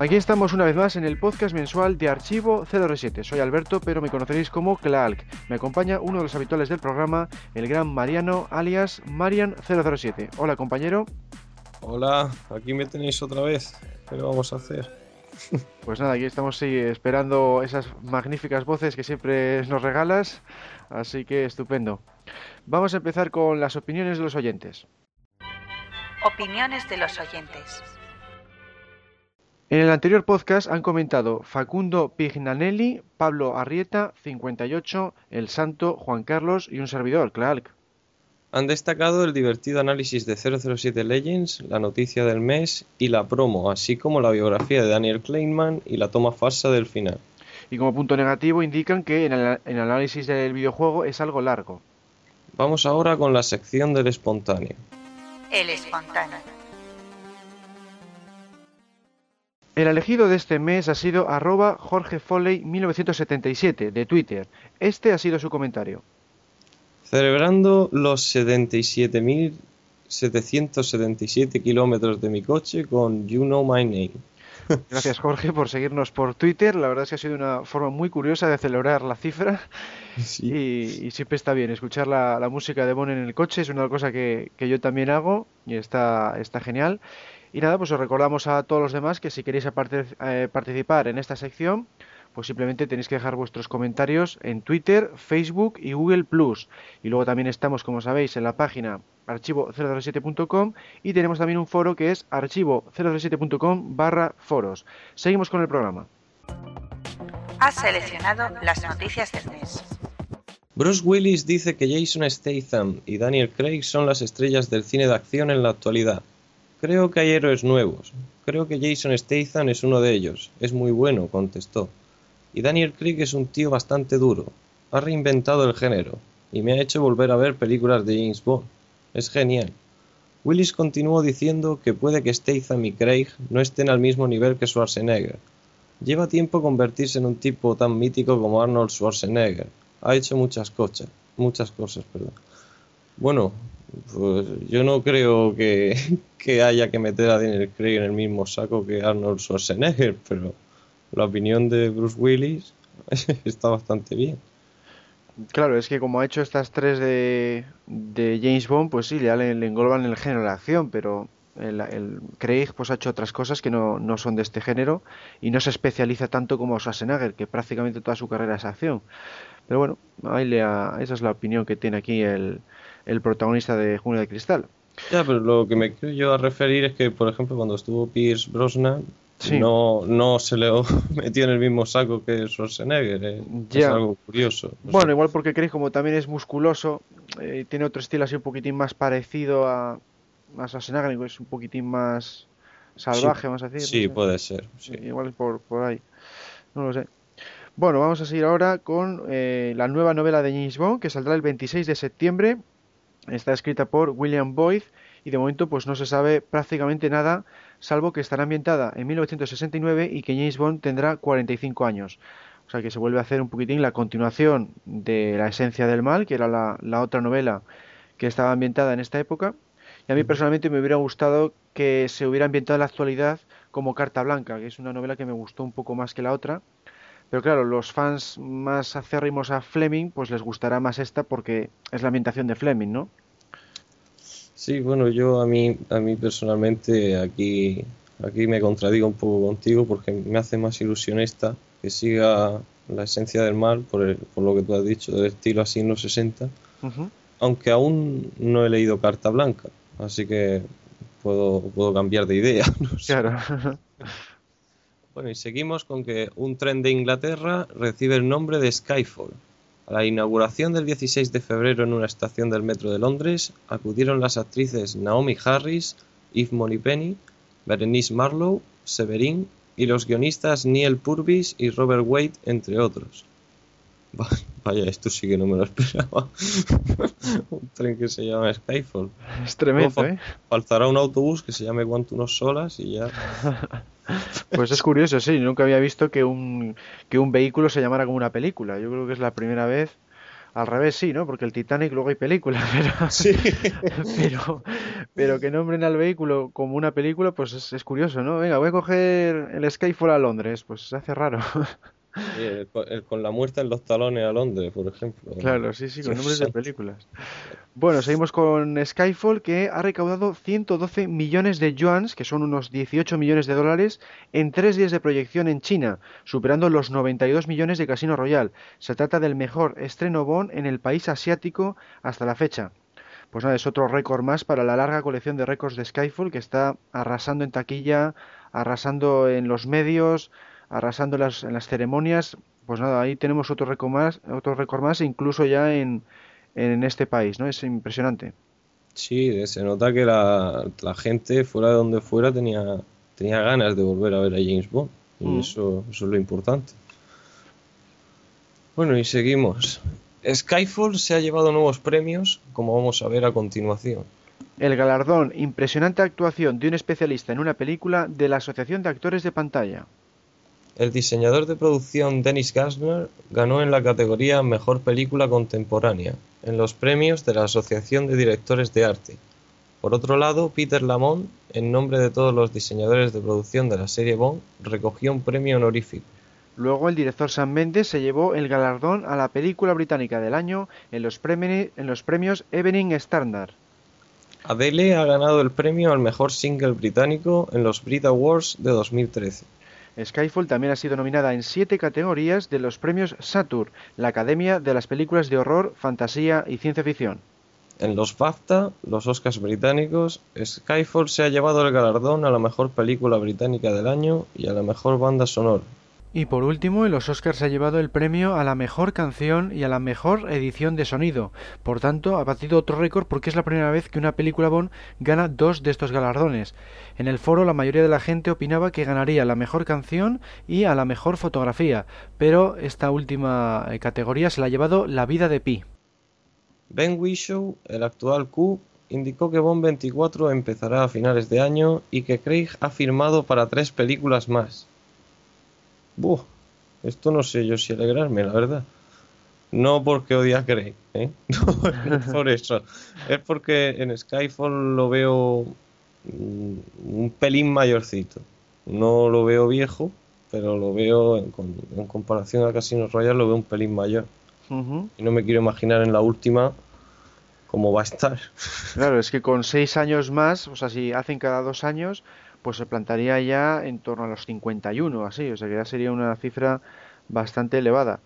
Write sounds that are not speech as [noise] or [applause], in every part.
Aquí estamos una vez más en el podcast mensual de Archivo 007. Soy Alberto, pero me conoceréis como Clark. Me acompaña uno de los habituales del programa, el gran Mariano, alias Marian007. Hola, compañero. Hola, aquí me tenéis otra vez. ¿Qué vamos a hacer? [laughs] Pues nada, aquí estamos esperando esas magníficas voces que siempre nos regalas, así que estupendo. Vamos a empezar con las opiniones de los oyentes. Opiniones de los oyentes. En el anterior podcast han comentado Facundo Pignanelli, Pablo Arrieta, 58, El Santo, Juan Carlos y un servidor, Clark. Han destacado el divertido análisis de 007 Legends, la noticia del mes y la promo, así como la biografía de Daniel Kleinman y la toma falsa del final. Y como punto negativo indican que en el, en el análisis del videojuego es algo largo. Vamos ahora con la sección del espontáneo. El espontáneo. El elegido de este mes ha sido arroba Jorge Foley 1977 de Twitter. Este ha sido su comentario. Celebrando los 77.777 kilómetros de mi coche con You Know My Name. [laughs] Gracias Jorge por seguirnos por Twitter. La verdad es que ha sido una forma muy curiosa de celebrar la cifra. [laughs] Sí. Y, y siempre está bien escuchar la, la música de Bon en el coche. Es una cosa que, que yo también hago y está, está genial. Y nada, pues os recordamos a todos los demás que si queréis eh, participar en esta sección, pues simplemente tenéis que dejar vuestros comentarios en Twitter, Facebook y Google Plus. Y luego también estamos, como sabéis, en la página archivo007.com y tenemos también un foro que es archivo007.com barra foros. Seguimos con el programa. Has seleccionado las noticias del mes. Bruce Willis dice que Jason Statham y Daniel Craig son las estrellas del cine de acción en la actualidad. Creo que hay héroes nuevos. Creo que Jason Statham es uno de ellos. Es muy bueno, contestó. Y Daniel Craig es un tío bastante duro. Ha reinventado el género y me ha hecho volver a ver películas de James Bond. Es genial. Willis continuó diciendo que puede que Statham y Craig no estén al mismo nivel que Schwarzenegger. Lleva tiempo convertirse en un tipo tan mítico como Arnold Schwarzenegger. Ha hecho muchas cosas, muchas cosas, perdón. Bueno, pues yo no creo [laughs] que, haya que meter a Daniel Craig en el mismo saco que Arnold Schwarzenegger, pero la opinión de Bruce Willis [laughs] está bastante bien. Claro, es que como ha hecho estas tres de, James Bond, pues sí, le, le engloban el género de acción, pero el, el Craig pues ha hecho otras cosas que no, no son de este género y no se especializa tanto como Schwarzenegger, que prácticamente toda su carrera es acción. Pero bueno, ahí le ha- esa es la opinión que tiene aquí el, el protagonista de Junio de Cristal. Ya, pero lo que me quiero yo a referir es que, por ejemplo, cuando estuvo Pierce Brosnan, Sí. no, no se le [laughs] metió en el mismo saco que Schwarzenegger. eh. Es algo curioso. no Bueno, igual porque Craig como también es musculoso, eh, tiene otro estilo así un poquitín más parecido a, a Schwarzenegger, es un poquitín más salvaje, vamos a decir. Sí, no sé. puede ser. sí. Sí, igual es por, por ahí. No lo sé. Bueno, vamos a seguir ahora con eh, la nueva novela de James Bond que saldrá el 26 de septiembre. Está escrita por William Boyd y de momento pues no se sabe prácticamente nada, salvo que estará ambientada en 1969 y que James Bond tendrá 45 años. O sea que se vuelve a hacer un poquitín la continuación de La esencia del mal, que era la, la otra novela que estaba ambientada en esta época. Y a mí personalmente me hubiera gustado que se hubiera ambientado en la actualidad como Carta Blanca, que es una novela que me gustó un poco más que la otra. Pero claro, los fans más acérrimos a Fleming, pues les gustará más esta porque es la ambientación de Fleming, ¿no? Sí, bueno, yo a mí, a mí personalmente aquí, aquí me contradigo un poco contigo porque me hace más ilusión esta que siga la esencia del mal por, el- por lo que tú has dicho, del estilo así en los 60, Ujú. aunque aún no he leído Carta Blanca, así que puedo, puedo cambiar de idea. [laughs] no sé. Claro. Bueno, y seguimos con que un tren de Inglaterra recibe el nombre de Skyfall. A la inauguración del 16 de febrero en una estación del metro de Londres acudieron las actrices Naomi Harris, Yves Moneypenny, Berenice Marlowe, Severin y los guionistas Neil Purvis y Robert Wade, entre otros. [laughs] Vaya, esto sí que no me lo esperaba. [laughs] un tren que se llama Skyfall. Es tremendo, Luego ¿eh? Faltará un autobús que se llame Quantum Solas y ya. [laughs] Pues es curioso, sí, nunca había visto que un, que un vehículo se llamara como una película. Yo creo que es la primera vez. Al revés, sí, ¿no? Porque el Titanic luego hay película, pero, Sí. pero, pero que nombren al vehículo como una película, pues es, es curioso, ¿no? Venga, voy a coger el Skyfall a Londres, pues se hace raro. El, el con la muerte en los talones a Londres, por ejemplo. Claro, sí, sí, con [laughs] nombres de películas. Bueno, seguimos con Skyfall, que ha recaudado 112 millones de yuans, que son unos 18 millones de dólares, en tres días de proyección en China, superando los 92 millones de Casino Royale. Se trata del mejor estreno Bond en el país asiático hasta la fecha. Pues nada, es otro récord más para la larga colección de récords de Skyfall, que está arrasando en taquilla, arrasando en los medios, arrasando las, en las ceremonias. Pues nada, ahí tenemos otro récord más, otro récord más, incluso ya en, en este país, ¿no? Es impresionante. Sí, se nota que la, la gente, fuera de donde fuera, tenía, tenía ganas de volver a ver a James Bond. Y Mm. eso, eso es lo importante. Bueno, y seguimos. Skyfall se ha llevado nuevos premios, como vamos a ver a continuación. El galardón Impresionante actuación de un especialista en una película de la Asociación de Actores de Pantalla. El diseñador de producción Dennis Gassner ganó en la categoría Mejor Película Contemporánea, en los premios de la Asociación de Directores de Arte. Por otro lado, Peter Lamont, en nombre de todos los diseñadores de producción de la serie Bond, recogió un premio honorífico. Luego el director Sam Mendes se llevó el galardón a la película británica del año en los, premi- en los premios Evening Standard. Adele ha ganado el premio al mejor single británico en los Brit Awards de 2013. Skyfall también ha sido nominada en siete categorías de los premios Saturn, la Academia de las Películas de Horror, Fantasía y Ciencia Ficción. En los BAFTA, los Oscars británicos, Skyfall se ha llevado el galardón a la mejor película británica del año y a la mejor banda sonora. Y por último, en los Oscars ha llevado el premio a la mejor canción y a la mejor edición de sonido. Por tanto, ha batido otro récord porque es la primera vez que una película Bond gana dos de estos galardones. En el foro la mayoría de la gente opinaba que ganaría la mejor canción y a la mejor fotografía, pero esta última eh, categoría se la ha llevado La vida de Pi. Ben Whishaw, el actual Q, indicó que Bond 24 empezará a finales de año y que Craig ha firmado para tres películas más. Buh, esto no sé yo si alegrarme, la verdad. No porque odia a Craig, ¿eh? [laughs] No es por eso. Es porque en Skyfall lo veo un pelín mayorcito. No lo veo viejo, pero lo veo en, comparación a Casino Royale lo veo un pelín mayor. Y no me quiero imaginar en la última cómo va a estar. Claro, es que con seis años más, o sea, si hacen cada dos años, pues se plantaría ya en torno a los 51, así, o sea que ya sería una cifra bastante elevada.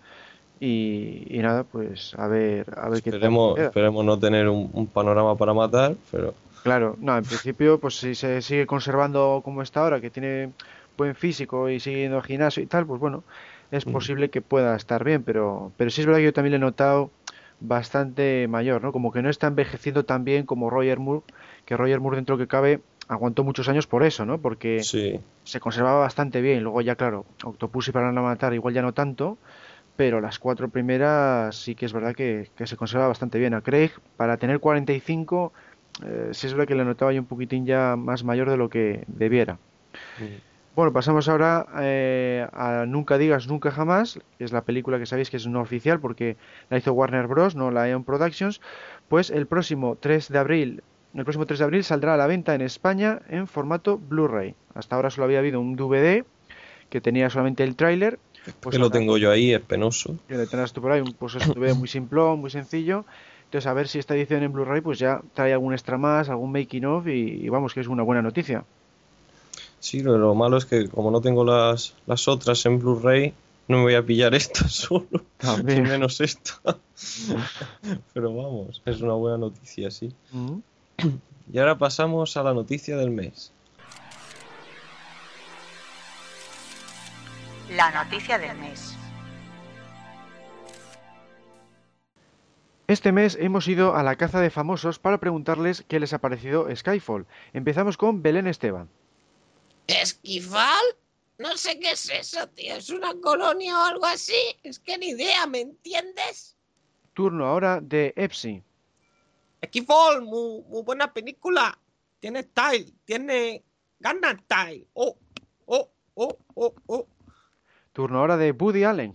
Y, y nada, pues a ver, a ver qué tal Esperemos, queda. esperemos no tener un, un panorama para matar, pero Claro, no, en principio, pues si se sigue conservando como está ahora, que tiene buen físico y sigue yendo al gimnasio y tal, pues bueno, es posible que pueda estar bien, pero, pero sí es verdad que yo también le he notado bastante mayor, ¿no? Como que no está envejeciendo tan bien como Roger Moore, que Roger Moore dentro que cabe aguantó muchos años por eso, ¿no? Porque sí. se conservaba bastante bien. Luego ya, claro, Octopus y para no matar igual ya no tanto, pero las cuatro primeras sí que es verdad que, que se conserva bastante bien. A Craig, para tener 45, eh, sí es verdad que le notaba yo un poquitín ya más mayor de lo que debiera. Bueno, pasamos ahora eh, a Nunca digas nunca jamás, que es la película que sabéis que es no oficial porque la hizo Warner Bros, no la Eon Productions. Pues el próximo 3 de abril, el próximo 3 de abril saldrá a la venta en España en formato Blu-ray. Hasta ahora solo había habido un DVD que tenía solamente el tráiler. Pues que lo tengo yo ahí, es penoso. que lo tendrás tú por ahí, pues es un DVD muy simplón, muy sencillo. Entonces a ver si esta edición en Blu-ray pues ya trae algún extra más, algún making of y, y vamos que es una buena noticia. Sí, lo, lo malo es que como no tengo las, las otras en Blu-ray, no me voy a pillar [laughs] esta solo. También. Menos esta. [laughs] Pero vamos, es una buena noticia, sí. Ujú. Y ahora pasamos a la noticia del mes. La noticia del mes. Este mes hemos ido a la caza de famosos para preguntarles qué les ha parecido Skyfall. Empezamos con Belén Esteban. ¿Esquifal? No sé qué es eso, tío. ¿Es una colonia o algo así? Es que ni idea, ¿me entiendes? Turno ahora de Epsi. Equifol, muy, muy buena película. Tiene style, tiene ganas style. Oh, oh, oh, oh, oh. Turno ahora de Woody Allen.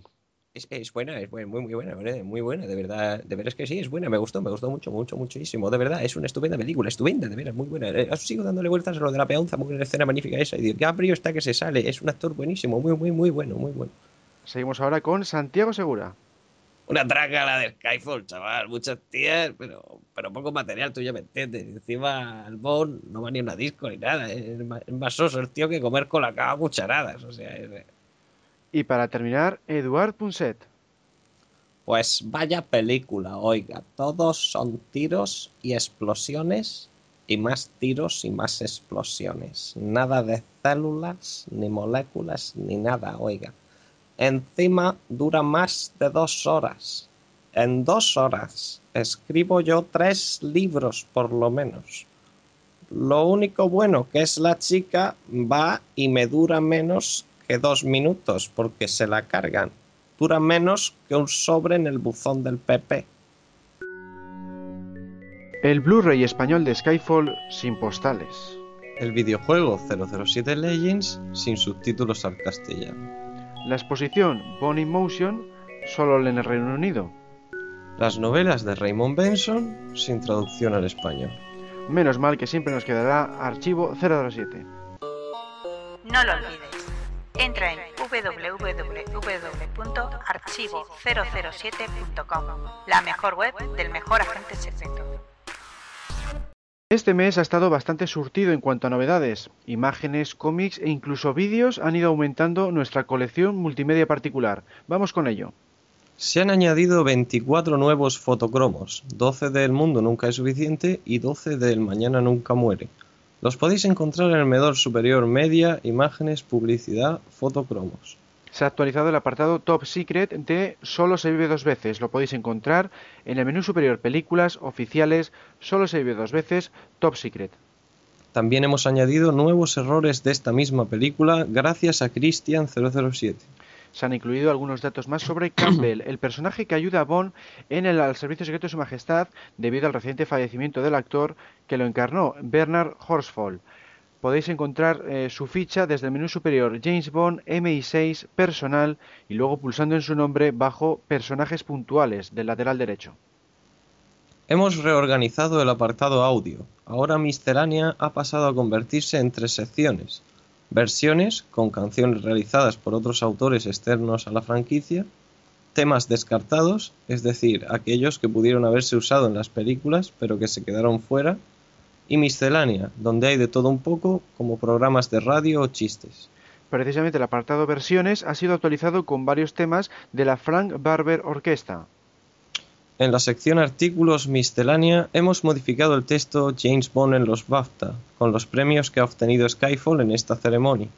Es, es buena, es buena, muy, muy buena, muy buena, de verdad, de verdad es que sí, es buena, me gustó, me gustó mucho, mucho, muchísimo, de verdad, es una estupenda película, estupenda, de veras, muy buena. Eh, sigo dándole vueltas a lo de la peonza, muy buena escena magnífica esa, y Gabriel está que se sale, es un actor buenísimo, muy, muy, muy bueno, muy bueno. Seguimos ahora con Santiago Segura. Una traca la de Skyfall, chaval, muchas tías, pero, pero poco material, tú ya me entiendes. Encima el Bond no va ni a una disco ni nada, es más, es más soso el tío que comer con la cava cucharadas, o sea, es- Y para terminar, Eduard Punset. Pues vaya película, oiga, todos son tiros y explosiones y más tiros y más explosiones. Nada de células, ni moléculas, ni nada, oiga. Encima dura más de dos horas. En dos horas escribo yo tres libros por lo menos. Lo único bueno que es la chica va y me dura menos que dos minutos porque se la cargan. Dura menos que un sobre en el buzón del PP. El Blu-ray español de Skyfall sin postales. El videojuego 007 Legends sin subtítulos al castellano. La exposición Bone in Motion solo en el Reino Unido. Las novelas de Raymond Benson sin traducción al español. Menos mal que siempre nos quedará archivo 007. No lo olvides. Entra en www.archivo007.com, la mejor web del mejor agente secreto. Este mes ha estado bastante surtido en cuanto a novedades. Imágenes, cómics e incluso vídeos han ido aumentando nuestra colección multimedia particular. Vamos con ello. Se han añadido 24 nuevos fotocromos, 12 del mundo nunca es suficiente y 12 del mañana nunca muere. Los podéis encontrar en el medor superior media, imágenes, publicidad, fotocromos. Se ha actualizado el apartado Top Secret de Solo se vive dos veces. Lo podéis encontrar en el menú superior Películas, Oficiales, Solo se vive dos veces, Top Secret. También hemos añadido nuevos errores de esta misma película gracias a Christian 007. Se han incluido algunos datos más sobre [coughs] Campbell, el personaje que ayuda a Bond en el al servicio secreto de su majestad debido al reciente fallecimiento del actor que lo encarnó, Bernard Horsfall. Podéis encontrar eh, su ficha desde el menú superior James Bond MI6 personal y luego pulsando en su nombre bajo personajes puntuales del lateral derecho. Hemos reorganizado el apartado audio. Ahora Miscelánea ha pasado a convertirse en tres secciones. Versiones, con canciones realizadas por otros autores externos a la franquicia. Temas descartados, es decir, aquellos que pudieron haberse usado en las películas pero que se quedaron fuera. Y Miscelánea, donde hay de todo un poco, como programas de radio o chistes. Precisamente el apartado versiones ha sido actualizado con varios temas de la Frank Barber Orquesta. En la sección artículos miscelánea hemos modificado el texto James Bond en los BAFTA, con los premios que ha obtenido Skyfall en esta ceremonia.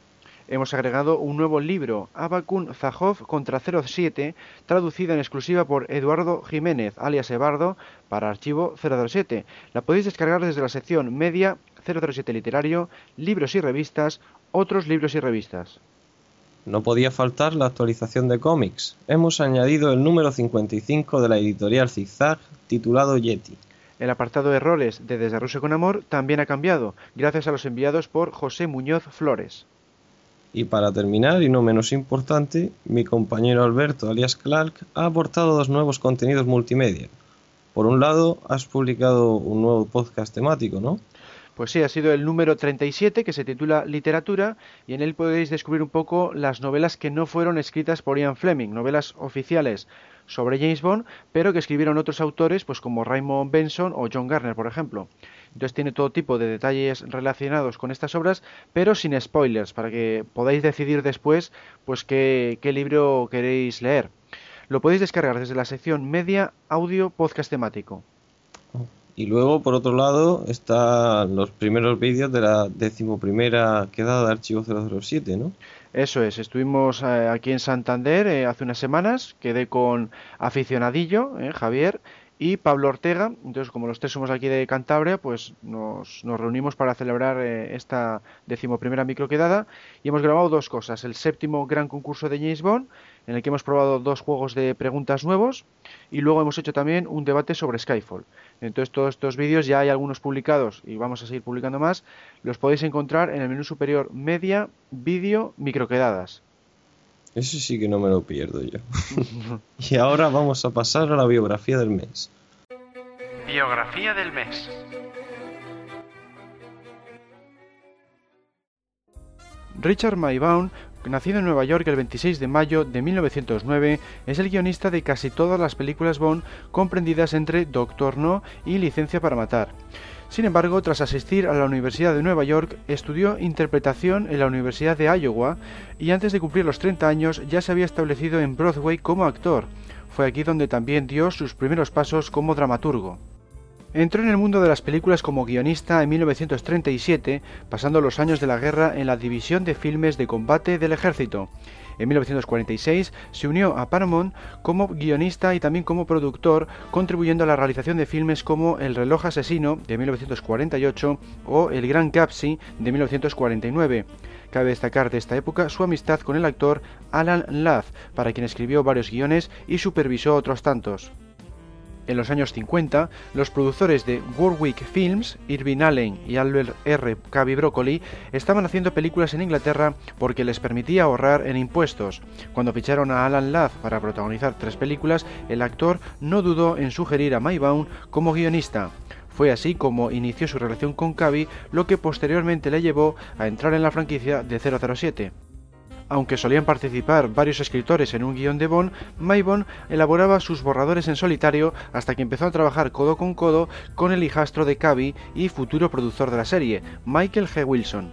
Hemos agregado un nuevo libro, Abakun Zahov contra 07, traducida en exclusiva por Eduardo Jiménez, alias Ebardo, para archivo 007. La podéis descargar desde la sección Media 007 Literario, Libros y Revistas, Otros libros y revistas. No podía faltar la actualización de cómics. Hemos añadido el número 55 de la editorial Zigzag, titulado Yeti. El apartado de roles de Desde Rusia con Amor también ha cambiado, gracias a los enviados por José Muñoz Flores. Y para terminar, y no menos importante, mi compañero Alberto, alias Clark, ha aportado dos nuevos contenidos multimedia. Por un lado, has publicado un nuevo podcast temático, ¿no? Pues sí, ha sido el número 37 que se titula Literatura y en él podéis descubrir un poco las novelas que no fueron escritas por Ian Fleming, novelas oficiales sobre James Bond, pero que escribieron otros autores, pues como Raymond Benson o John Garner, por ejemplo. Entonces tiene todo tipo de detalles relacionados con estas obras, pero sin spoilers, para que podáis decidir después, pues qué, qué libro queréis leer. Lo podéis descargar desde la sección Media Audio Podcast temático. Y luego, por otro lado, están los primeros vídeos de la decimoprimera quedada de Archivo 007, ¿no? Eso es, estuvimos eh, aquí en Santander eh, hace unas semanas, quedé con aficionadillo, eh, Javier, y Pablo Ortega. Entonces, como los tres somos aquí de Cantabria, pues nos, nos reunimos para celebrar eh, esta decimoprimera microquedada y hemos grabado dos cosas. El séptimo gran concurso de James Bond, en el que hemos probado dos juegos de preguntas nuevos y luego hemos hecho también un debate sobre Skyfall. Entonces, todos estos vídeos ya hay algunos publicados y vamos a seguir publicando más. Los podéis encontrar en el menú superior Media, Vídeo, Microquedadas. Eso sí que no me lo pierdo yo. [laughs] [laughs] y ahora vamos a pasar a la biografía del mes. Biografía del mes. Richard Maybaum, nacido en Nueva York el 26 de mayo de 1909, es el guionista de casi todas las películas Bond comprendidas entre Doctor No y Licencia para Matar. Sin embargo, tras asistir a la Universidad de Nueva York, estudió interpretación en la Universidad de Iowa y antes de cumplir los 30 años ya se había establecido en Broadway como actor. Fue aquí donde también dio sus primeros pasos como dramaturgo. Entró en el mundo de las películas como guionista en 1937, pasando los años de la guerra en la División de Filmes de Combate del Ejército. En 1946 se unió a Paramount como guionista y también como productor, contribuyendo a la realización de filmes como El reloj asesino de 1948 o El Gran Capsi de 1949. Cabe destacar de esta época su amistad con el actor Alan Ladd, para quien escribió varios guiones y supervisó otros tantos. En los años 50, los productores de Warwick Films, Irving Allen y Albert R. Cavi Broccoli, estaban haciendo películas en Inglaterra porque les permitía ahorrar en impuestos. Cuando ficharon a Alan Ladd para protagonizar tres películas, el actor no dudó en sugerir a Maybaum como guionista. Fue así como inició su relación con Cavi, lo que posteriormente le llevó a entrar en la franquicia de 007. Aunque solían participar varios escritores en un guion de Bond, Maybon elaboraba sus borradores en solitario hasta que empezó a trabajar codo con codo con el hijastro de Cavi y futuro productor de la serie, Michael G. Wilson.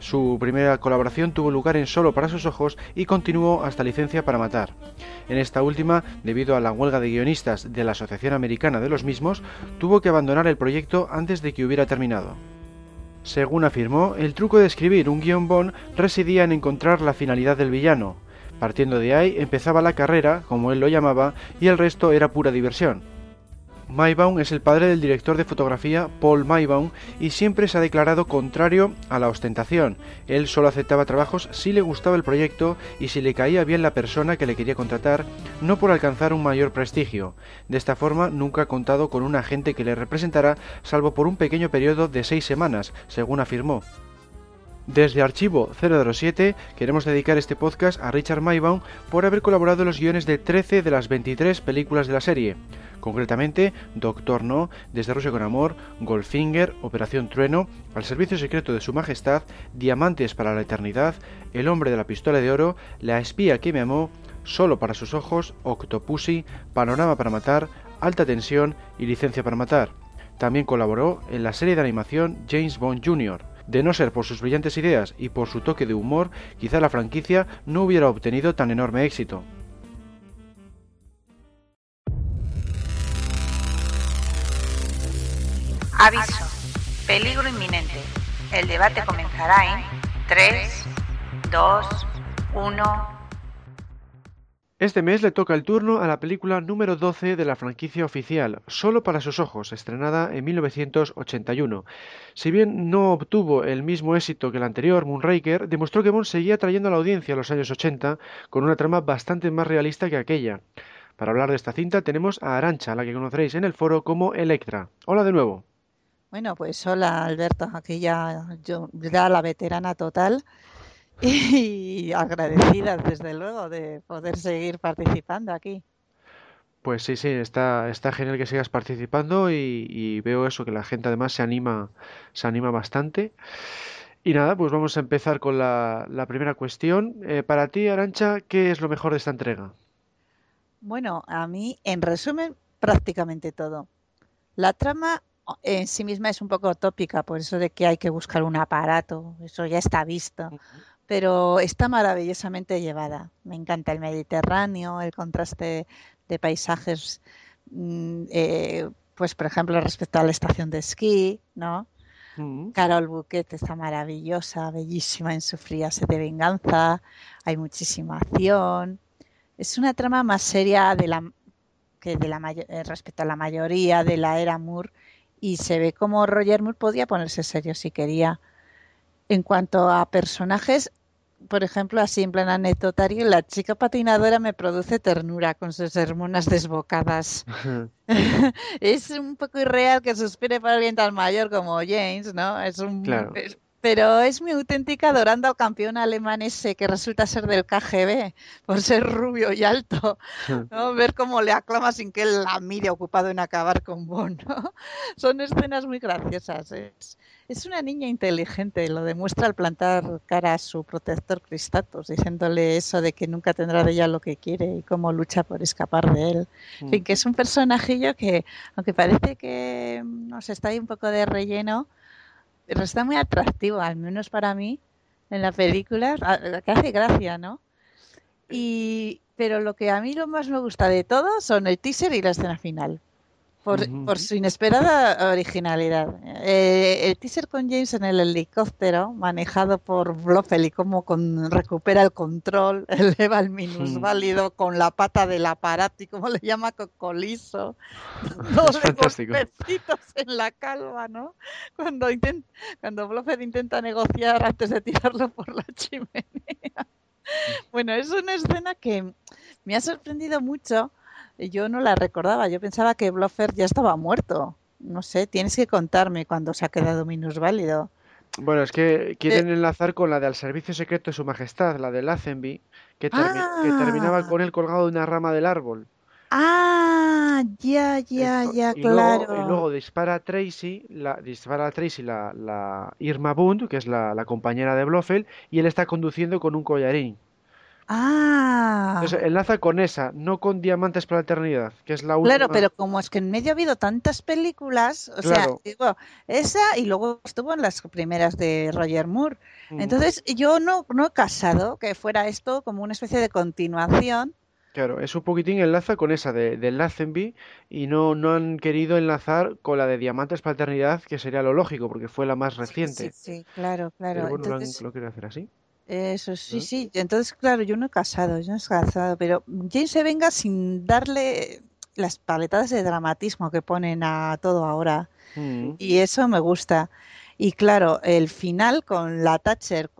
Su primera colaboración tuvo lugar en Solo para sus ojos y continuó hasta Licencia para Matar. En esta última, debido a la huelga de guionistas de la Asociación Americana de los mismos, tuvo que abandonar el proyecto antes de que hubiera terminado. Según afirmó, el truco de escribir un guion Bond residía en encontrar la finalidad del villano. Partiendo de ahí empezaba la carrera, como él lo llamaba, y el resto era pura diversión. Maybaum es el padre del director de fotografía Paul Maybaum y siempre se ha declarado contrario a la ostentación. Él solo aceptaba trabajos si le gustaba el proyecto y si le caía bien la persona que le quería contratar, no por alcanzar un mayor prestigio. De esta forma nunca ha contado con un agente que le representara, salvo por un pequeño periodo de seis semanas, según afirmó. Desde Archivo 007 queremos dedicar este podcast a Richard Maybaum por haber colaborado en los guiones de 13 de las 23 películas de la serie concretamente Doctor No, Desde Rusia con Amor, Goldfinger, Operación Trueno, Al Servicio Secreto de Su Majestad, Diamantes para la Eternidad, El Hombre de la Pistola de Oro, La Espía que me amó, Solo para sus ojos, Octopussy, Panorama para Matar, Alta Tensión y Licencia para Matar. También colaboró en la serie de animación James Bond Jr. De no ser por sus brillantes ideas y por su toque de humor, quizá la franquicia no hubiera obtenido tan enorme éxito. Aviso. Peligro inminente. El debate comenzará en 3, 2, 1. Este mes le toca el turno a la película número 12 de la franquicia oficial, Solo para sus ojos, estrenada en 1981. Si bien no obtuvo el mismo éxito que el anterior, Moonraker, demostró que Bond seguía trayendo a la audiencia a los años 80 con una trama bastante más realista que aquella. Para hablar de esta cinta tenemos a Arancha, la que conoceréis en el foro como Electra. Hola de nuevo. Bueno, pues hola Alberto, aquí yo, ya la veterana total [laughs] y agradecida desde luego de poder seguir participando aquí. Pues sí, sí, está, está genial que sigas participando y, veo eso, que la gente además se anima, se anima bastante. Y nada, pues vamos a empezar con la, primera cuestión. Eh, para ti, Arancha, ¿qué es lo mejor de esta entrega? Bueno, a mí, en resumen, prácticamente todo. La trama en sí misma es un poco tópica, por eso de que hay que buscar un aparato, eso ya está visto, pero está maravillosamente llevada. Me encanta el Mediterráneo, el contraste de paisajes, mm, eh, pues por ejemplo respecto a la estación de esquí, ¿no? Carol Bouquet está maravillosa, bellísima en su fría sed de venganza, hay muchísima acción. Es una trama más seria de la que de la eh, respecto a la mayoría de la era Moore y se ve como Roger Moore podía ponerse serio si quería. En cuanto a personajes, por ejemplo, así en plan anecdotario, la chica patinadora me produce ternura con sus hormonas desbocadas. [laughs] [laughs] es un poco irreal que suspire para alguien tan mayor como James, ¿no? Es un, Claro. [laughs] es- pero es muy auténtica adorando al campeón alemán ese que resulta ser del KGB por ser rubio y alto, ¿no? Ver cómo le aclama sin que él la mire ocupado en acabar con Bon, ¿no? Son escenas muy graciosas. Es, es una niña inteligente, lo demuestra al plantar cara a su protector Cristatos, diciéndole eso de que nunca tendrá de ella lo que quiere y cómo lucha por escapar de él. En fin, que es un personajillo que, aunque parece que mm, no sé, está ahí un poco de relleno, pero está muy atractivo, al menos para mí, en la película, que hace gracia, ¿no? Y, pero lo que a mí lo más me gusta de todo son el teaser y la escena final. Por, Ujú. por su inesperada originalidad. Eh, el teaser con James en el helicóptero, manejado por Blofeld y cómo con, recupera el control, [laughs] eleva el minusválido con la pata del aparato y cómo le llama cocolizo. [laughs] Dos golpecitos en la calva, ¿no? Cuando, intent- cuando Blofeld intenta negociar antes de tirarlo por la chimenea. Bueno, es una escena que me ha sorprendido mucho. Yo no la recordaba. Yo pensaba que Blofeld ya estaba muerto. No sé, tienes que contarme cuando se ha quedado minusválido. Bueno, es que quieren Eh. enlazar con la del Servicio Secreto de Su Majestad, la de Lazenby, que, termi- que terminaba Ah. con él colgado de una rama del árbol. Ah, ya, ya, Esto- ya, y claro. Luego, y luego dispara a Tracy, la, dispara a Tracy la, la Irma Bund, que es la, la compañera de Blofeld, y él está conduciendo con un collarín. Ah, Entonces enlaza con esa, no con Diamantes para la Eternidad, que es la última. claro, pero como es que en medio ha habido tantas películas, o Claro. sea, digo, esa y luego estuvo en las primeras de Roger Moore. Mm, Entonces, yo no, no he casado que fuera esto como una especie de continuación. Claro, es un poquitín enlaza con esa de, de Lazenby y no, no han querido enlazar con la de Diamantes para la Eternidad, que sería lo lógico, porque fue la más reciente. Sí, sí, claro, claro. Pero bueno, lo, han- Entonces, lo quieren hacer así. Eso, sí, sí. Entonces, claro, yo no he casado, yo no he casado, pero James se venga sin darle las paletadas de dramatismo que ponen a todo ahora. Mm. Y eso me gusta. Y claro, el final con la Thatcher,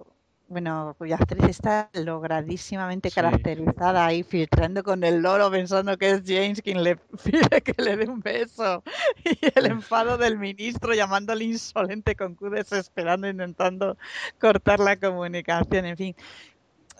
bueno, cuya actriz está logradísimamente Sí. caracterizada ahí, filtrando con el loro, pensando que es James quien le [laughs] pide que le dé un beso. Y el enfado del ministro llamándole insolente con Q desesperando, intentando cortar la comunicación, en fin.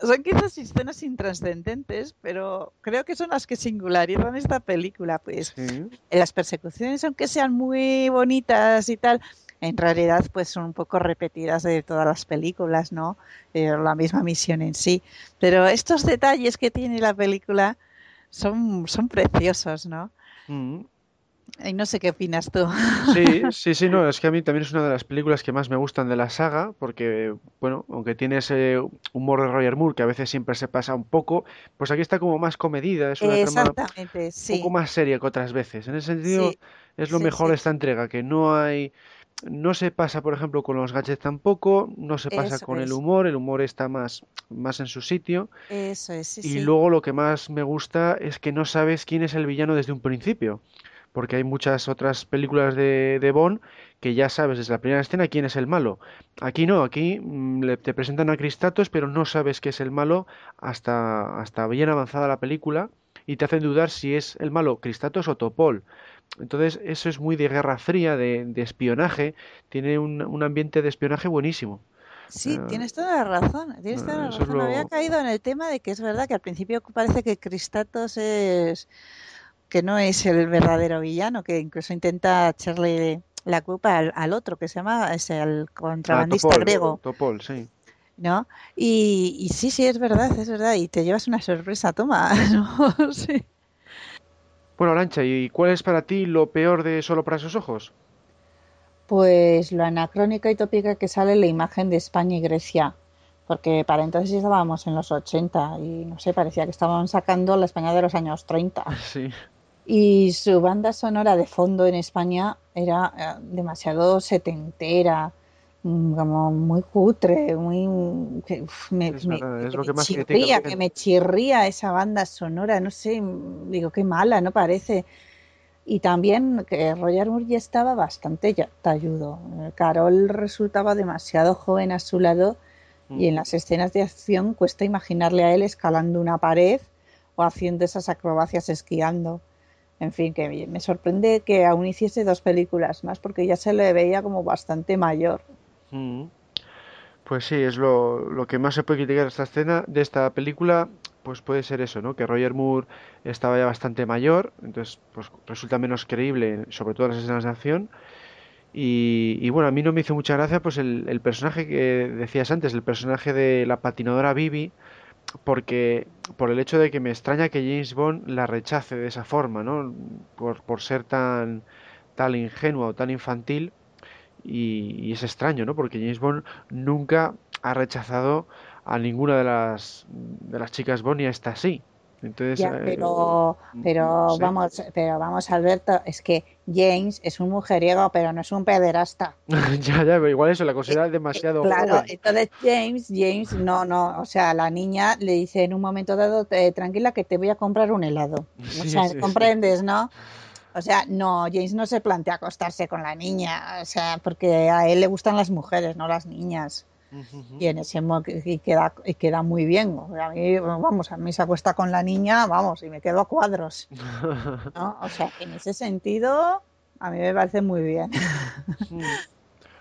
Son quizás escenas intrascendentes, pero creo que son las que singularizan esta película. Pues Sí. las persecuciones, aunque sean muy bonitas y tal, en realidad pues son un poco repetidas de todas las películas, ¿no? Eh, la misma misión en sí. Pero estos detalles que tiene la película son, son preciosos, ¿no? Mm. Y no sé qué opinas tú. Sí, [laughs] sí, sí, no, es que a mí también es una de las películas que más me gustan de la saga, porque, bueno, aunque tiene ese humor de Roger Moore, que a veces siempre se pasa un poco, pues aquí está como más comedida, es una trama Exactamente, un poco más seria que otras veces. En ese sentido, Sí, es lo sí, mejor esta entrega, que no hay, no se pasa, por ejemplo, con los gadgets tampoco, no se pasa Eso con el humor, el humor está más, más en su sitio, Eso es, sí, y sí. luego lo que más me gusta es que no sabes quién es el villano desde un principio. Porque hay muchas otras películas de, de Bond que ya sabes desde la primera escena quién es el malo. Aquí no, aquí mm, le- te presentan a Cristatos, pero no sabes qué es el malo hasta, hasta bien avanzada la película y te hacen dudar si es el malo Cristatos o Topol. Entonces, eso es muy de Guerra Fría, de, de espionaje, tiene un, un ambiente de espionaje buenísimo. Sí, Eh, tienes toda la razón, tienes toda la razón. Había caído en el tema de que es verdad que al principio parece que Cristatos es que no es el verdadero villano, que incluso intenta echarle la culpa al, al otro que se llama es el Ah, contrabandista Topol, griego, Topol, sí. ¿no? Y, y sí, sí, es verdad, es verdad, y te llevas una sorpresa, toma, [laughs] ¿no? Sí. Bueno, Arancha, ¿y cuál es para ti lo peor de Solo para sus ojos? Pues lo anacrónica y tópica que sale la imagen de España y Grecia, porque para entonces estábamos en los 80 y no sé, parecía que estaban sacando la España de los años 30. [laughs] Sí. Y su banda sonora de fondo en España era eh, demasiado setentera como muy cutre, muy que, uf, me, Es me- que lo me que más critica, chirría, que- me chirría esa banda sonora, no sé, mm, digo qué mala, no parece. Y también que Roger Moore ya estaba bastante ya talludo. Eh, Carol resultaba demasiado joven a su lado y en las escenas de acción cuesta imaginarle a él escalando una pared o haciendo esas acrobacias esquiando. En fin, que me- me sorprende que aún hiciese dos películas más porque ya se le veía como bastante mayor. Mm. Pues sí, es lo, lo que más se puede criticar de esta escena, de esta película, pues puede ser eso, ¿no? Que Roger Moore estaba ya bastante mayor, entonces pues resulta menos creíble, sobre todo en las escenas de acción. Y, bueno, a mí no me hizo mucha gracia pues el, el personaje que decías antes, el personaje de la patinadora Bibi, porque por el hecho de que me extraña que James Bond la rechace de esa forma, ¿no? Por, por ser tan, tan ingenua o tan infantil. Y, y es extraño, ¿no? Porque James Bond nunca ha rechazado a ninguna de las de las chicas Bond y esta sí. Entonces, Ya, eh, pero, pero no sé. vamos, pero vamos, Alberto, es que James es un mujeriego, pero no es un pederasta. [laughs] ya, ya, pero igual eso la considera demasiado Claro, joven. entonces James, James, no, no, o sea, la niña le dice en un momento dado, "Eh, tranquila que te voy a comprar un helado. [laughs] O sea, sí, sí. comprendes, ¿no? O sea, no, James no se plantea acostarse con la niña, o sea, porque a él le gustan las mujeres, no las niñas. Y en ese y queda, y queda muy bien. A mí, vamos, a mí se acuesta con la niña, vamos, y me quedo a cuadros. [laughs] ¿no? O sea, en ese sentido, a mí me parece muy bien.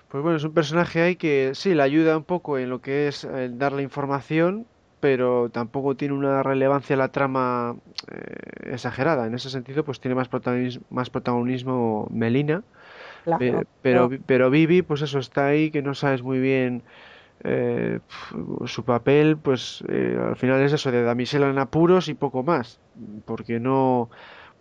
Pues bueno, es un personaje ahí que sí le ayuda un poco en lo que es eh, dar la información, pero tampoco tiene una relevancia la trama eh, exagerada. En ese sentido, pues tiene más protagonismo, más protagonismo Melina, Claro, pero, pero Vivi, pues eso está ahí que no sabes muy bien eh, su papel, pues eh, al final es eso de damisela en apuros y poco más, porque no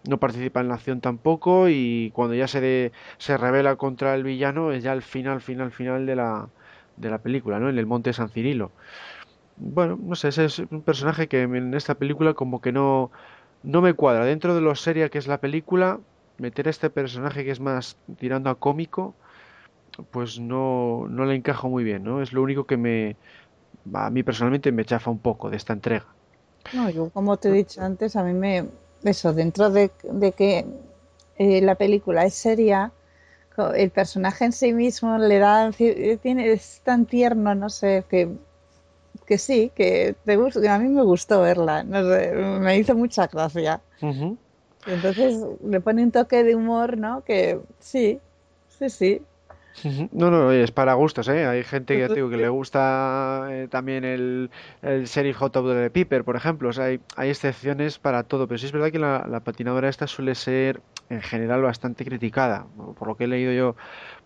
no participa en la acción tampoco y cuando ya se de- se revela contra el villano es ya el final, final, final de la de la película, ¿no? En el Monte San Cirilo. Bueno, no sé, ese es un personaje que en esta película como que no no me cuadra. Dentro de lo seria que es la película, meter a este personaje que es más tirando a cómico, pues no no le encajo muy bien, ¿no? Es lo único que me a mí personalmente me chafa un poco de esta entrega. No, yo como te he dicho antes, a mí me... Eso, dentro de, de que eh, la película es seria, el personaje en sí mismo le da... ci- Tiene, es tan tierno, no sé, que, que sí, que, te gust- que a mí me gustó verla, no sé, me hizo mucha gracia. Entonces le pone un toque de humor, ¿no? Que sí, sí, sí. No, no, es para gustos, ¿eh? Hay gente que, digo, que le [laughs] gusta eh, también el, el Sheriff Hot Dog de Piper, por ejemplo. O sea, hay, hay excepciones para todo, pero sí es verdad que la, la patinadora esta suele ser en general bastante criticada. Por lo que he leído yo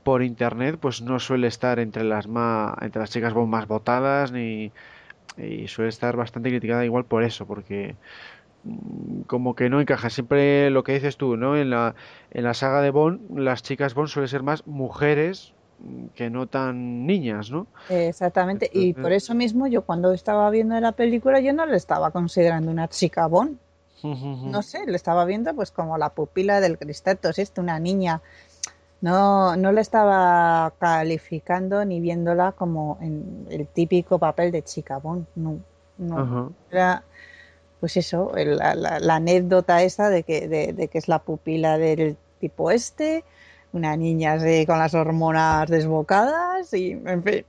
por internet, pues no suele estar entre las más, entre las chicas más votadas ni y suele estar bastante criticada igual por eso, porque mm, como que no encaja. Siempre lo que dices tú, ¿no? En la, en la saga de Bond, las chicas Bond suelen ser más mujeres mm, que no tan niñas, ¿no? Exactamente. Y por eso mismo yo cuando estaba viendo la película yo no le estaba considerando una chica Bond. No sé, le estaba viendo pues como la pupila del Cristato, es esto, una niña. No, no le estaba calificando ni viéndola como en el típico papel de chica Bond. No, no. Ajá. Era, pues eso, el- la, la- la anécdota esa de que, de, de que es la pupila del tipo este, una niña así con las hormonas desbocadas y, en fin.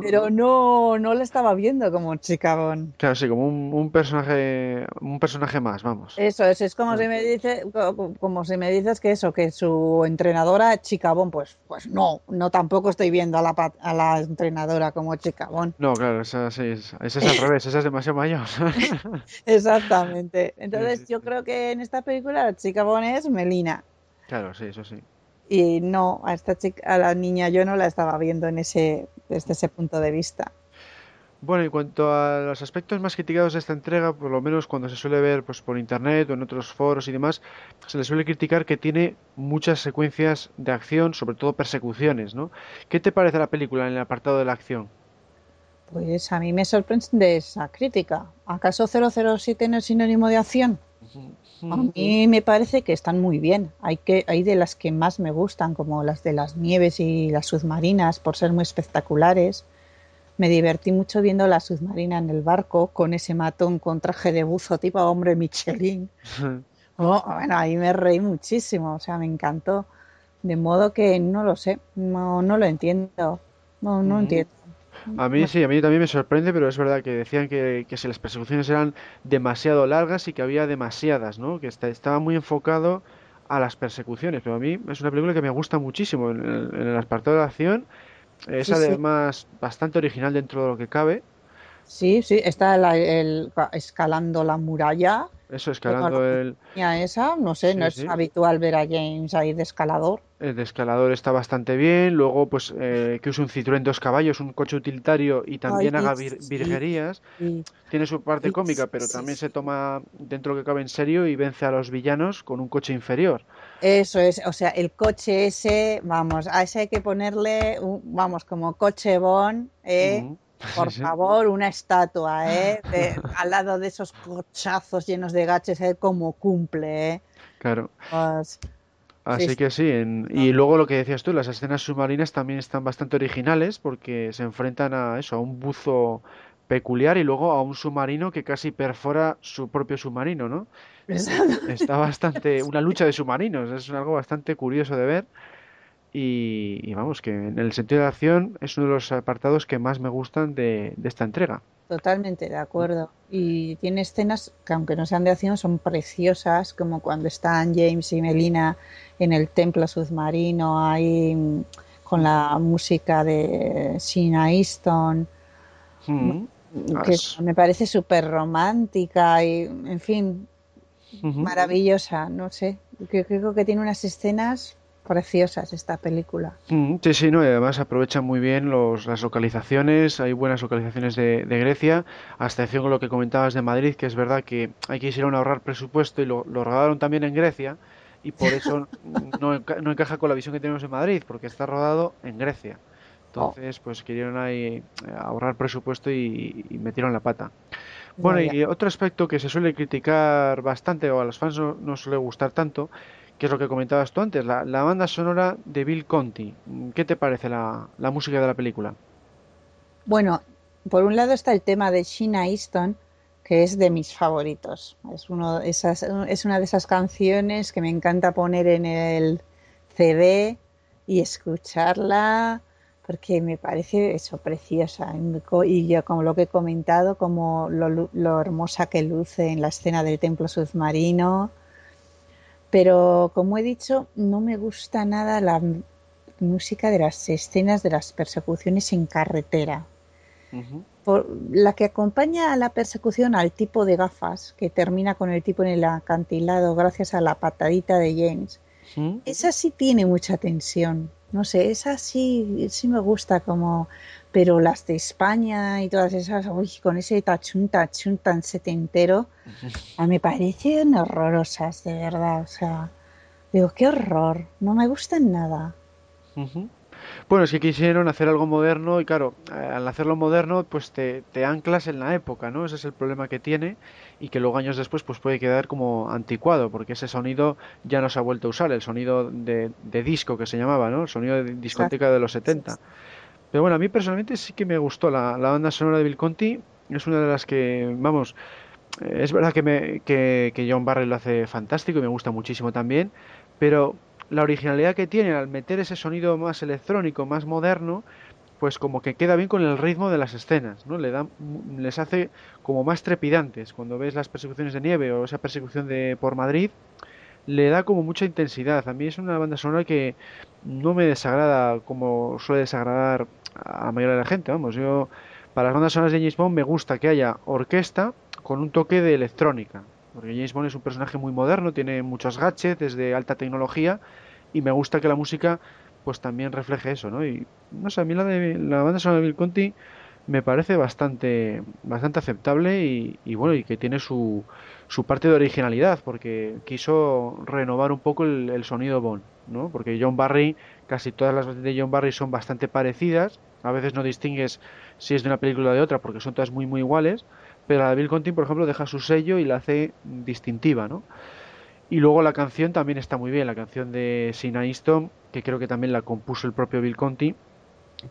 Pero no, no la estaba viendo como chica Bond. Claro, sí, como un, un personaje, un personaje más, vamos. Eso es, es como si me dice, co- como si me dices que eso, que su entrenadora es chica Bond, pues, pues no, no tampoco estoy viendo a la, a la entrenadora como chica Bond. No, claro, esa, sí, es- esa es al revés, esa es demasiado mayor. [laughs] Exactamente. Entonces sí, yo creo que en esta película la chica Bond es Melina. Claro, sí, eso sí. Y no, a esta chica, a la niña yo no la estaba viendo en ese, desde ese punto de vista. Bueno, en cuanto a los aspectos más criticados de esta entrega, por lo menos cuando se suele ver pues, por internet o en otros foros y demás, se le suele criticar que tiene muchas secuencias de acción, sobre todo persecuciones, ¿no? ¿Qué te parece la película en el apartado de la acción? Pues a mí me sorprende esa crítica. ¿Acaso 007 no es sinónimo de acción? A mí me parece que están muy bien. Hay, que, hay de las que más me gustan, como las de las nieves y las submarinas, por ser muy espectaculares. Me divertí mucho viendo la submarina en el barco con ese matón con traje de buzo tipo hombre Michelin. Oh, bueno, ahí me reí muchísimo, o sea, me encantó. De modo que no lo sé, no, no lo entiendo. No, no entiendo. A mí sí, a mí también me sorprende, pero es verdad que decían que, que si las persecuciones eran demasiado largas y que había demasiadas, ¿no? Que está- estaba muy enfocado a las persecuciones, pero a mí es una película que me gusta muchísimo en el, en el apartado de acción. Es Sí, sí. además bastante original dentro de lo que cabe. Sí, sí, está la- el, escalando la muralla. Eso, escalando el, Ya esa, no sé, no es habitual ver a James ahí de escalador. El escalador está bastante bien. Luego, pues, eh, que use un Citroën dos caballos, un coche utilitario y también Ay, haga vir- sí. virguerías. Tiene su parte Sí, cómica, pero también se toma dentro de lo que cabe en serio y vence a los villanos con un coche inferior. Eso es, o sea, el coche ese, vamos, a ese hay que ponerle, un- vamos, como coche Bon, ¿eh? [laughs] Por favor, una estatua, ¿eh? [laughs] De- al lado de esos cochazos llenos de gaches, ¿eh? Como cumple, ¿eh? Claro. Pues, Así sí. que sí, en- y luego lo que decías tú, las escenas submarinas también están bastante originales porque se enfrentan a eso, a un buzo peculiar y luego a un submarino que casi perfora su propio submarino, ¿no? Está bastante, [laughs] una lucha de submarinos, es algo bastante curioso de ver y, y vamos, que en el sentido de acción es uno de los apartados que más me gustan de, de esta entrega. Totalmente de acuerdo. Y tiene escenas que aunque no sean de acción son preciosas, como cuando están James y Melina en el templo submarino ahí mm, con la música de Sheena Easton, Mm. que As- me parece súper romántica y, en fin, maravillosa. No sé, que creo que tiene unas escenas preciosas esta película. Mm, Sí, sí, no, y además aprovechan muy bien los, las localizaciones, hay buenas localizaciones de, de Grecia, a excepción con lo que comentabas de Madrid, que es verdad que ahí quisieron ahorrar presupuesto y lo, lo rodaron también en Grecia, y por [laughs] eso no, enca- no encaja con la visión que tenemos en Madrid, porque está rodado en Grecia. Entonces, pues querían ahí eh, ahorrar presupuesto y, y metieron la pata. Bueno, Ya, ya. y otro aspecto que se suele criticar bastante, o a los fans no, no suele gustar tanto, que es lo que comentabas tú antes, la, banda sonora de Bill Conti. ¿Qué te parece la, música de la película? Bueno, por un lado está el tema de Sheena Easton, que es de mis favoritos. Es, uno, esas, es una de esas canciones que me encanta poner en el CD y escucharla porque me parece eso preciosa. Y yo, como lo que he comentado, como lo, lo hermosa que luce en la escena del templo submarino. Pero como he dicho, no me gusta nada la música de las escenas de las persecuciones en carretera por- la que acompaña a la persecución al tipo de gafas que termina con el tipo en el acantilado gracias a la patadita de James. Esa sí tiene mucha tensión. No sé, esa sí, sí me gusta como... Pero las de España y todas esas, uy, con ese tachún, tachún tan setentero, [laughs] a mí me parecen horrorosas, de verdad. O sea, digo, qué horror, no me gustan nada. Bueno, es que quisieron hacer algo moderno y claro, eh, al hacerlo moderno pues te, te anclas en la época, ¿no? Ese es el problema que tiene y que luego años después pues puede quedar como anticuado porque ese sonido ya no se ha vuelto a usar, el sonido de, de disco que se llamaba, ¿no? El sonido de discoteca de los 70. Pero bueno, a mí personalmente sí que me gustó la, la banda sonora de Bill es una de las que, vamos, es verdad que, me, que, que John Barry lo hace fantástico y me gusta muchísimo también, pero la originalidad que tiene al meter ese sonido más electrónico, más moderno, pues como que queda bien con el ritmo de las escenas, ¿no? Le da, les hace como más trepidantes. Cuando ves las persecuciones de nieve o esa persecución de por Madrid, le da como mucha intensidad. A mí es una banda sonora que no me desagrada como suele desagradar a la mayoría de la gente. Vamos, yo para las bandas sonoras de James Bond me gusta que haya orquesta con un toque de electrónica. Porque James Bond es un personaje muy moderno, tiene muchos gadgets de alta tecnología y me gusta que la música pues también refleje eso, ¿no? Y no sé, a mí la, de, la banda sonora de Bill Conti me parece bastante bastante aceptable y, y bueno, y que tiene su, su parte de originalidad porque quiso renovar un poco el, sonido Bond, ¿no? Porque John Barry, casi todas las de John Barry son bastante parecidas, a veces no distingues si es de una película o de otra porque son todas muy muy iguales, pero la de Bill Conti, por ejemplo, deja su sello y la hace distintiva, ¿no? Y luego la canción también está muy bien, la canción de Sina Easton, que creo que también la compuso el propio Bill Conti,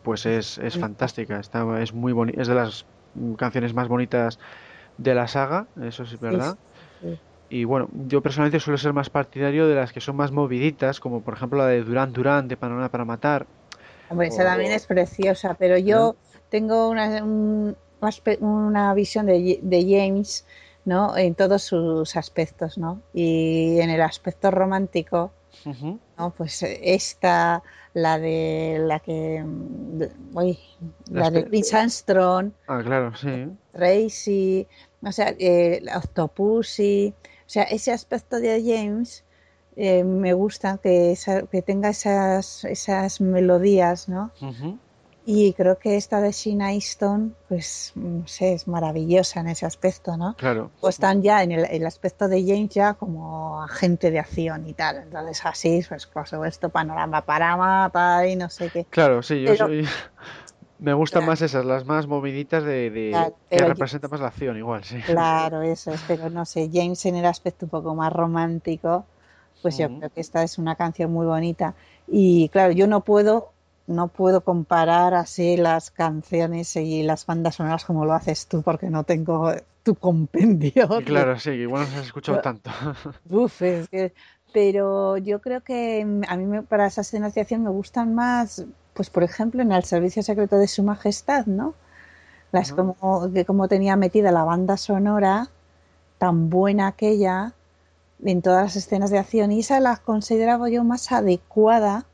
pues es, es fantástica, está, es muy bonita, es de las canciones más bonitas de la saga, eso es verdad. Y bueno, yo personalmente suelo ser más partidario de las que son más moviditas, como por ejemplo la de Durán Durán, de Panorama para Matar. Hombre, esa también es preciosa, pero yo tengo una, una visión de, de James ¿no? en todos sus aspectos, ¿no? Y en el aspecto romántico, ¿no? Pues esta, la de la que uy, la de Prince Armstrong, ah, claro, sí. Tracy, o sea, eh, Octopussy, o sea, ese aspecto de James eh, me gusta que, que tenga esas, esas melodías, ¿no? Y creo que esta de Sheena Easton, pues, no sé, es maravillosa en ese aspecto, ¿no? Claro. O están ya en el, aspecto de James ya como agente de acción y tal. Entonces así, pues, por supuesto, panorama para mapa y no sé qué. Claro, sí, yo soy... [laughs] Me gustan más esas, las más moviditas de, que representan más la acción, igual, sí. Claro, eso es, pero no sé, James en el aspecto un poco más romántico, pues yo creo que esta es una canción muy bonita. Y claro, yo no puedo, no puedo comparar así las canciones y las bandas sonoras como lo haces tú, porque no tengo tu compendio. claro, sí, igual no has escuchado tanto. [laughs] Uf, es que pero yo creo que a mí para esa escenación me gustan más pues por ejemplo en el servicio secreto de su majestad, ¿no? Las como, que como tenía metida la banda sonora, tan buena aquella, en todas las escenas de acción, y esa la consideraba yo más adecuada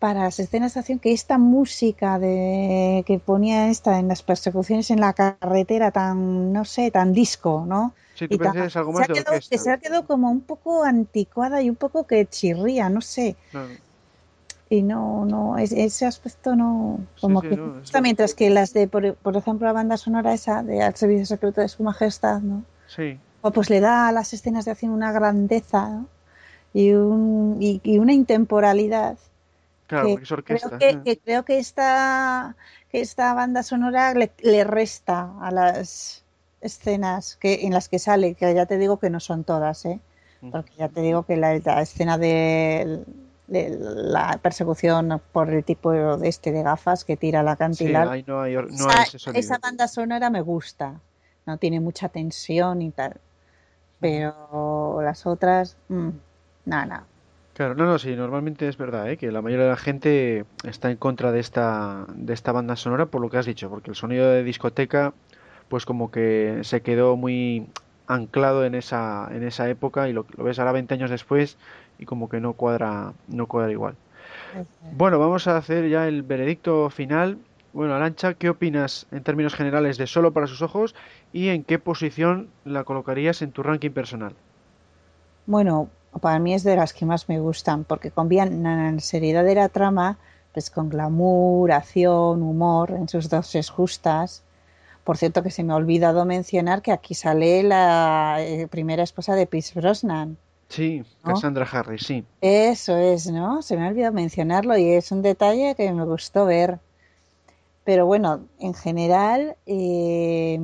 para las escenas de acción que esta música de que ponía esta en las persecuciones en la carretera tan no sé tan disco no sí, tú algo más se, ha quedado, se ha quedado como un poco anticuada y un poco que chirría no sé y no, no, ese aspecto no, como que mientras que las de, por, ejemplo, la banda sonora esa de Al Servicio Secreto de Su Majestad, ¿no? Sí. O pues le da a las escenas de acción una grandeza y, un, y, una intemporalidad. Claro, que, es orquesta. Creo que, creo que esta, que esta banda sonora le, le, resta a las escenas que en las que sale, que ya te digo que no son todas, ¿eh? Porque ya te digo que la, la escena de la persecución por el tipo de este de gafas que tira la cantidad esa, banda sonora me gusta, no tiene mucha tensión y tal, pero las otras, mmm, nada, nada. Claro, no, no, sí, normalmente es verdad, ¿eh? que la mayoría de la gente está en contra de esta, de esta banda sonora por lo que has dicho, porque el sonido de discoteca, pues como que se quedó muy anclado en esa, en esa época y lo, lo ves ahora 20 años después y como que no cuadra, no cuadra igual. Bueno, vamos a hacer ya el veredicto final. Bueno, Arancha, ¿qué opinas en términos generales de Solo para sus ojos y en qué posición la colocarías en tu ranking personal? Bueno, para mí es de las que más me gustan porque combinan seriedad de la trama pues con glamour, acción, humor en sus dosis justas. Por cierto que se me ha olvidado mencionar que aquí sale la eh, primera esposa de Pierce Brosnan. Sí, Cassandra Harris, sí. Eso es, ¿no? Se me ha olvidado mencionarlo y es un detalle que me gustó ver. Pero bueno, en general, eh,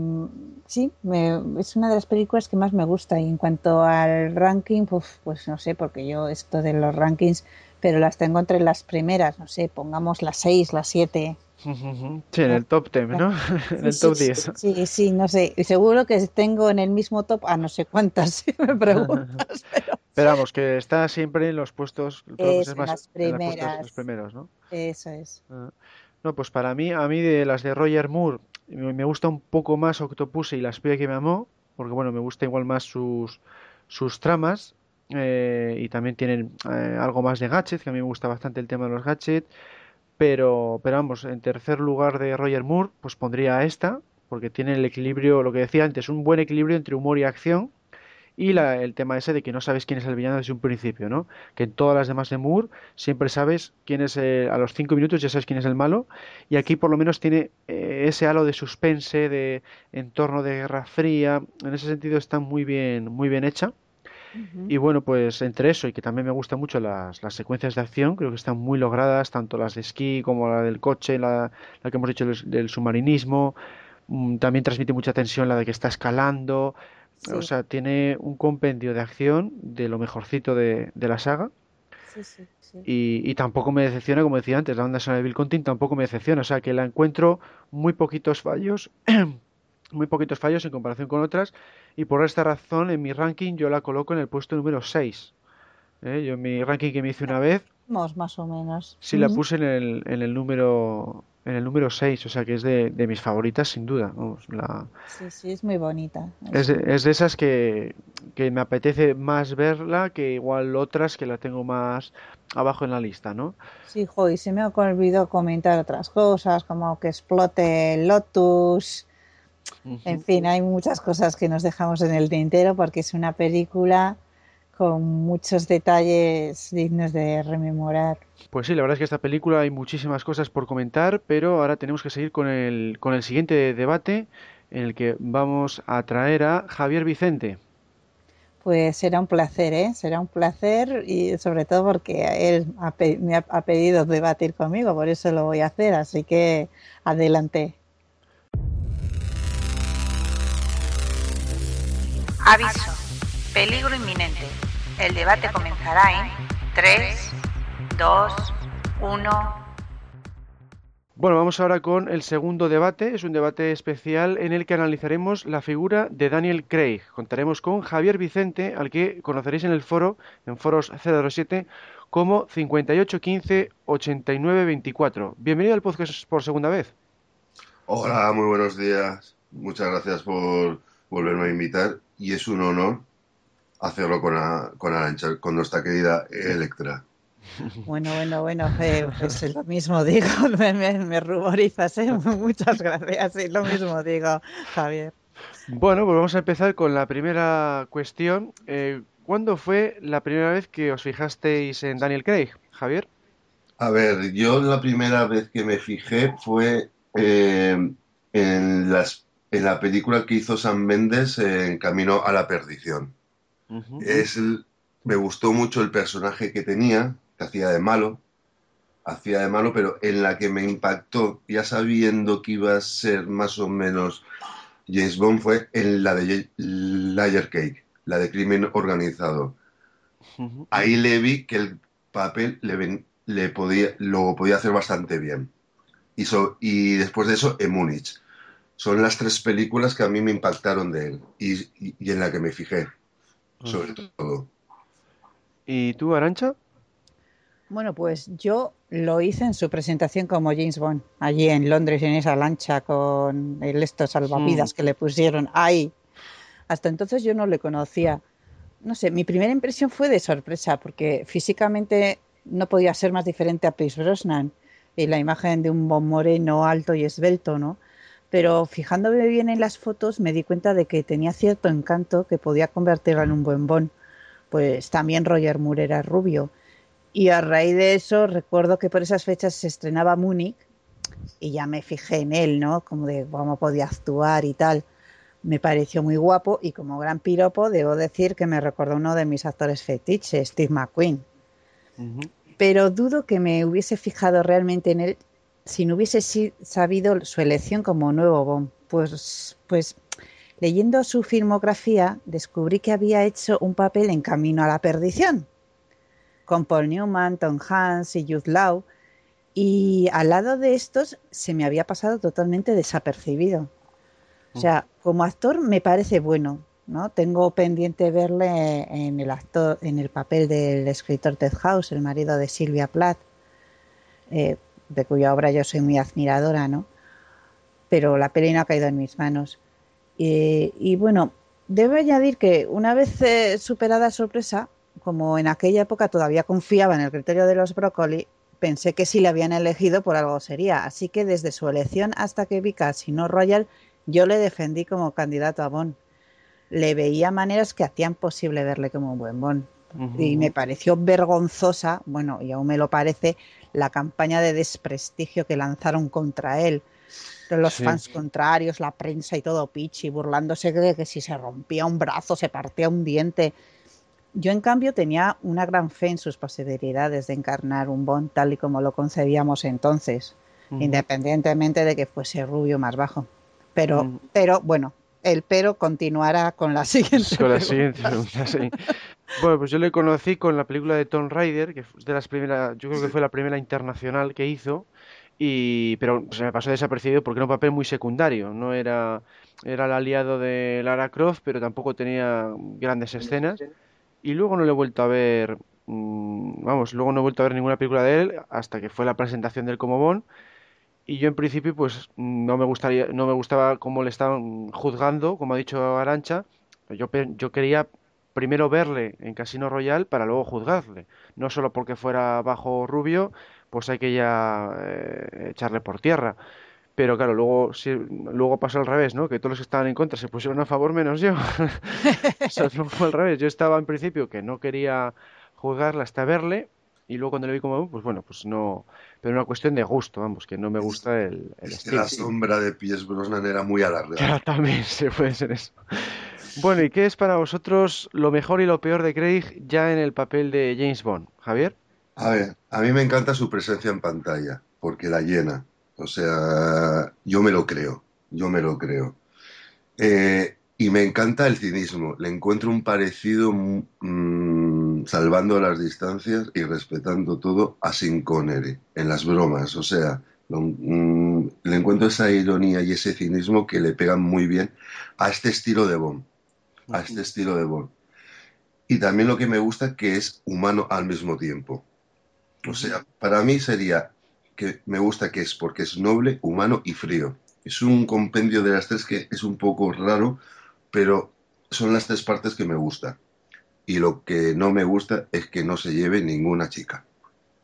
sí, es una de las películas que más me gusta. Y en cuanto al ranking, pues, pues no sé, porque yo esto de los rankings, pero las tengo entre las primeras, no sé, pongamos las seis, las siete. [laughs] Sí, en el top 10, ¿no? [laughs] [laughs] en el top 10. Sí, sí, no sé. Y seguro que tengo en el mismo top a no sé cuántas, si me preguntas. Pero, vamos, que está siempre en los puestos, es más, las primeras. los primeros, ¿no? Eso es. Ah. No, pues para mí, a mí de las de Roger Moore, me gusta un poco más Octopus y la espía que me amó, porque bueno, me gusta igual más sus, sus tramas. Eh, y también tienen eh, algo más de gadget, que a mí me gusta bastante el tema de los gadgets pero, pero vamos, en tercer lugar de Roger Moore, pues pondría esta, porque tiene el equilibrio, lo que decía antes, un buen equilibrio entre humor y acción, y la, el tema ese de que no sabes quién es el villano desde un principio, ¿no? Que en todas las demás de Moore siempre sabes quién es, a los cinco minutos ya sabes quién es el malo, y aquí por lo menos tiene eh, ese halo de suspense, de entorno de Guerra Fría, en ese sentido está muy bien, muy bien hecha. Y bueno, pues entre eso y que también me gustan mucho las, las, secuencias de acción, creo que están muy logradas, tanto las de esquí como la del coche, la, la que hemos dicho del, submarinismo. Mm, También transmite mucha tensión la de que está escalando. O sea, tiene un compendio de acción de lo mejorcito de, de la saga. sí, sí, sí. Y, y tampoco me decepciona, como decía antes, la banda sonora de Bill Conti tampoco me decepciona. O sea, que la encuentro muy poquitos fallos, [clears throat] muy poquitos fallos en comparación con otras. Y por esta razón, en mi ranking yo la coloco en el puesto número 6. ¿eh? Yo en mi ranking que me hice una vez, más o menos. sí la puse en el, en el número en el número 6, o sea que es de, de mis favoritas sin duda. Vamos, la, Sí, sí, es muy bonita. es, Es- de, es de esas que, que me apetece más verla que igual otras que la tengo más abajo en la lista, ¿no? Sí, jo, y se me ha olvidado comentar otras cosas, como que explote el Lotus. En fin, hay muchas cosas que nos dejamos en el tintero porque es una película con muchos detalles dignos de rememorar. Pues sí, la verdad es que esta película hay muchísimas cosas por comentar, pero ahora tenemos que seguir con el, con el siguiente debate en el que vamos a traer a Javier Vicente. Pues será un placer, ¿eh? Será un placer y sobre todo porque él me ha, ha pedido debatir conmigo, por eso lo voy a hacer, así que adelante. Aviso. Peligro inminente. El debate comenzará en 3, 2, 1. Bueno, vamos ahora con el segundo debate. Es un debate especial en el que analizaremos la figura de Daniel Craig. Contaremos con Javier Vicente, al que conoceréis en el foro, en foros 007, como 58158924. Bienvenido al podcast por segunda vez. Hola, muy buenos días. Muchas gracias por volverme a invitar y es un honor hacerlo con, a- con Arancha, con nuestra querida Electra. Bueno, bueno, bueno, eh, pues lo mismo digo, [laughs] me, me, me ruborizas, ¿eh? [laughs] Muchas gracias, sí, lo mismo digo, Javier. Bueno, pues vamos a empezar con la primera cuestión. Eh, ¿cuándo fue la primera vez que os fijasteis en Daniel Craig, Javier? A ver, yo la primera vez que me fijé fue eh, en las, en la película que hizo Sam Mendes en Camino a la Perdición. Es me gustó mucho el personaje que tenía, que hacía de malo, hacía de malo, pero en la que me impactó, ya sabiendo que iba a ser más o menos James Bond, fue en la de Liar Cake, la de crimen organizado. Ahí le vi que el papel le, ven- le podía, lo podía hacer bastante bien. Y, so- y después de eso, en Múnich. Son las tres películas que a mí me impactaron de él y, y- y en la que me fijé, sobre todo. ¿Y tú, Arancha? Bueno, pues yo lo hice en su presentación como James Bond, allí en Londres, en esa lancha con el esto salvavidas que le pusieron ahí. Hasta entonces yo no le conocía. No sé, mi primera impresión fue de sorpresa, porque físicamente no podía ser más diferente a Pierce Brosnan y la imagen de un Bond moreno, alto y esbelto, ¿no? Pero fijándome bien en las fotos me di cuenta de que tenía cierto encanto que podía convertirlo en un buen Bond. Pues también Roger Moore era rubio. Y a raíz de eso recuerdo que por esas fechas se estrenaba Múnich y ya me fijé en él, ¿no? Como de cómo podía actuar y tal. Me pareció muy guapo y como gran piropo debo decir que me recordó uno de mis actores fetiches, Steve McQueen. Pero dudo que me hubiese fijado realmente en él si no hubiese sabido su elección como nuevo Bond. Pues, pues leyendo su filmografía descubrí que había hecho un papel en Camino a la Perdición con Paul Newman, Tom Hanks y Jude Law y al lado de estos se me había pasado totalmente desapercibido. O sea, como actor me parece bueno, ¿no? Tengo pendiente verle en el actor, en el papel del escritor Ted House, el marido de Silvia Plath, eh, de cuya obra yo soy muy admiradora, ¿no? Pero la peli no ha caído en mis manos. Y, y bueno, debo añadir que una vez eh, superada sorpresa, como en aquella época todavía confiaba en el criterio de los brócoli, pensé que si le habían elegido por algo sería. Así que desde su elección hasta que vi Casino Royal, yo le defendí como candidato a Bond. Le veía maneras que hacían posible verle como un buen Bond. Y me pareció vergonzosa, bueno, y aún me lo parece, la campaña de desprestigio que lanzaron contra él. Los Sí. fans contrarios, la prensa y todo pichi, burlándose de que si se rompía un brazo, se partía un diente. Yo, en cambio, tenía una gran fe en sus posibilidades de encarnar un Bond tal y como lo concebíamos entonces, independientemente de que fuese rubio más bajo. Pero, pero bueno, el pero continuará con la siguiente. Con la siguiente pregunta, sí. Bueno, pues yo le conocí con la película de Tomb Raider, que fue de las primeras, yo creo que fue la primera internacional que hizo, y pero se me pasó desapercibido porque era un papel muy secundario, no era era el aliado de Lara Croft, pero tampoco tenía grandes escenas, y luego no le he vuelto a ver, mm, vamos, luego no he vuelto a ver ninguna película de él hasta que fue la presentación del como Bond, y yo en principio pues no me gustaría, no me gustaba cómo le estaban juzgando, como ha dicho Arancha, yo, yo quería primero verle en Casino Royale para luego juzgarle. No solo porque fuera bajo rubio, pues hay que ya eh, echarle por tierra. Pero claro, luego, sí, luego pasó al revés, ¿no? Que todos los que estaban en contra se pusieron a favor menos yo. [laughs] O sea, [laughs] fue al revés. Yo estaba en principio que no quería juzgarle hasta verle y luego cuando le vi como, pues bueno, pues no... Pero una cuestión de gusto, vamos, que no me gusta el, el Es que estilo. la sombra de Pierce Brosnan era muy alargada. [laughs] Claro, también se puede ser eso. Bueno, ¿y qué es para vosotros lo mejor y lo peor de Craig ya en el papel de James Bond? Javier. A ver, a mí me encanta su presencia en pantalla, porque la llena. O sea, yo me lo creo, yo me lo creo. Eh, y me encanta el cinismo. Le encuentro un parecido, mm, salvando las distancias y respetando todo, a Sean Connery en las bromas. O sea, lo- mm, le encuentro esa ironía y ese cinismo que le pegan muy bien a este estilo de Bond. A este estilo de Bond. Y también lo que me gusta que es humano al mismo tiempo. O sea, para mí sería que me gusta que es porque es noble, humano y frío. Es un compendio de las tres que es un poco raro, pero son las tres partes que me gusta. Y lo que no me gusta es que no se lleve ninguna chica.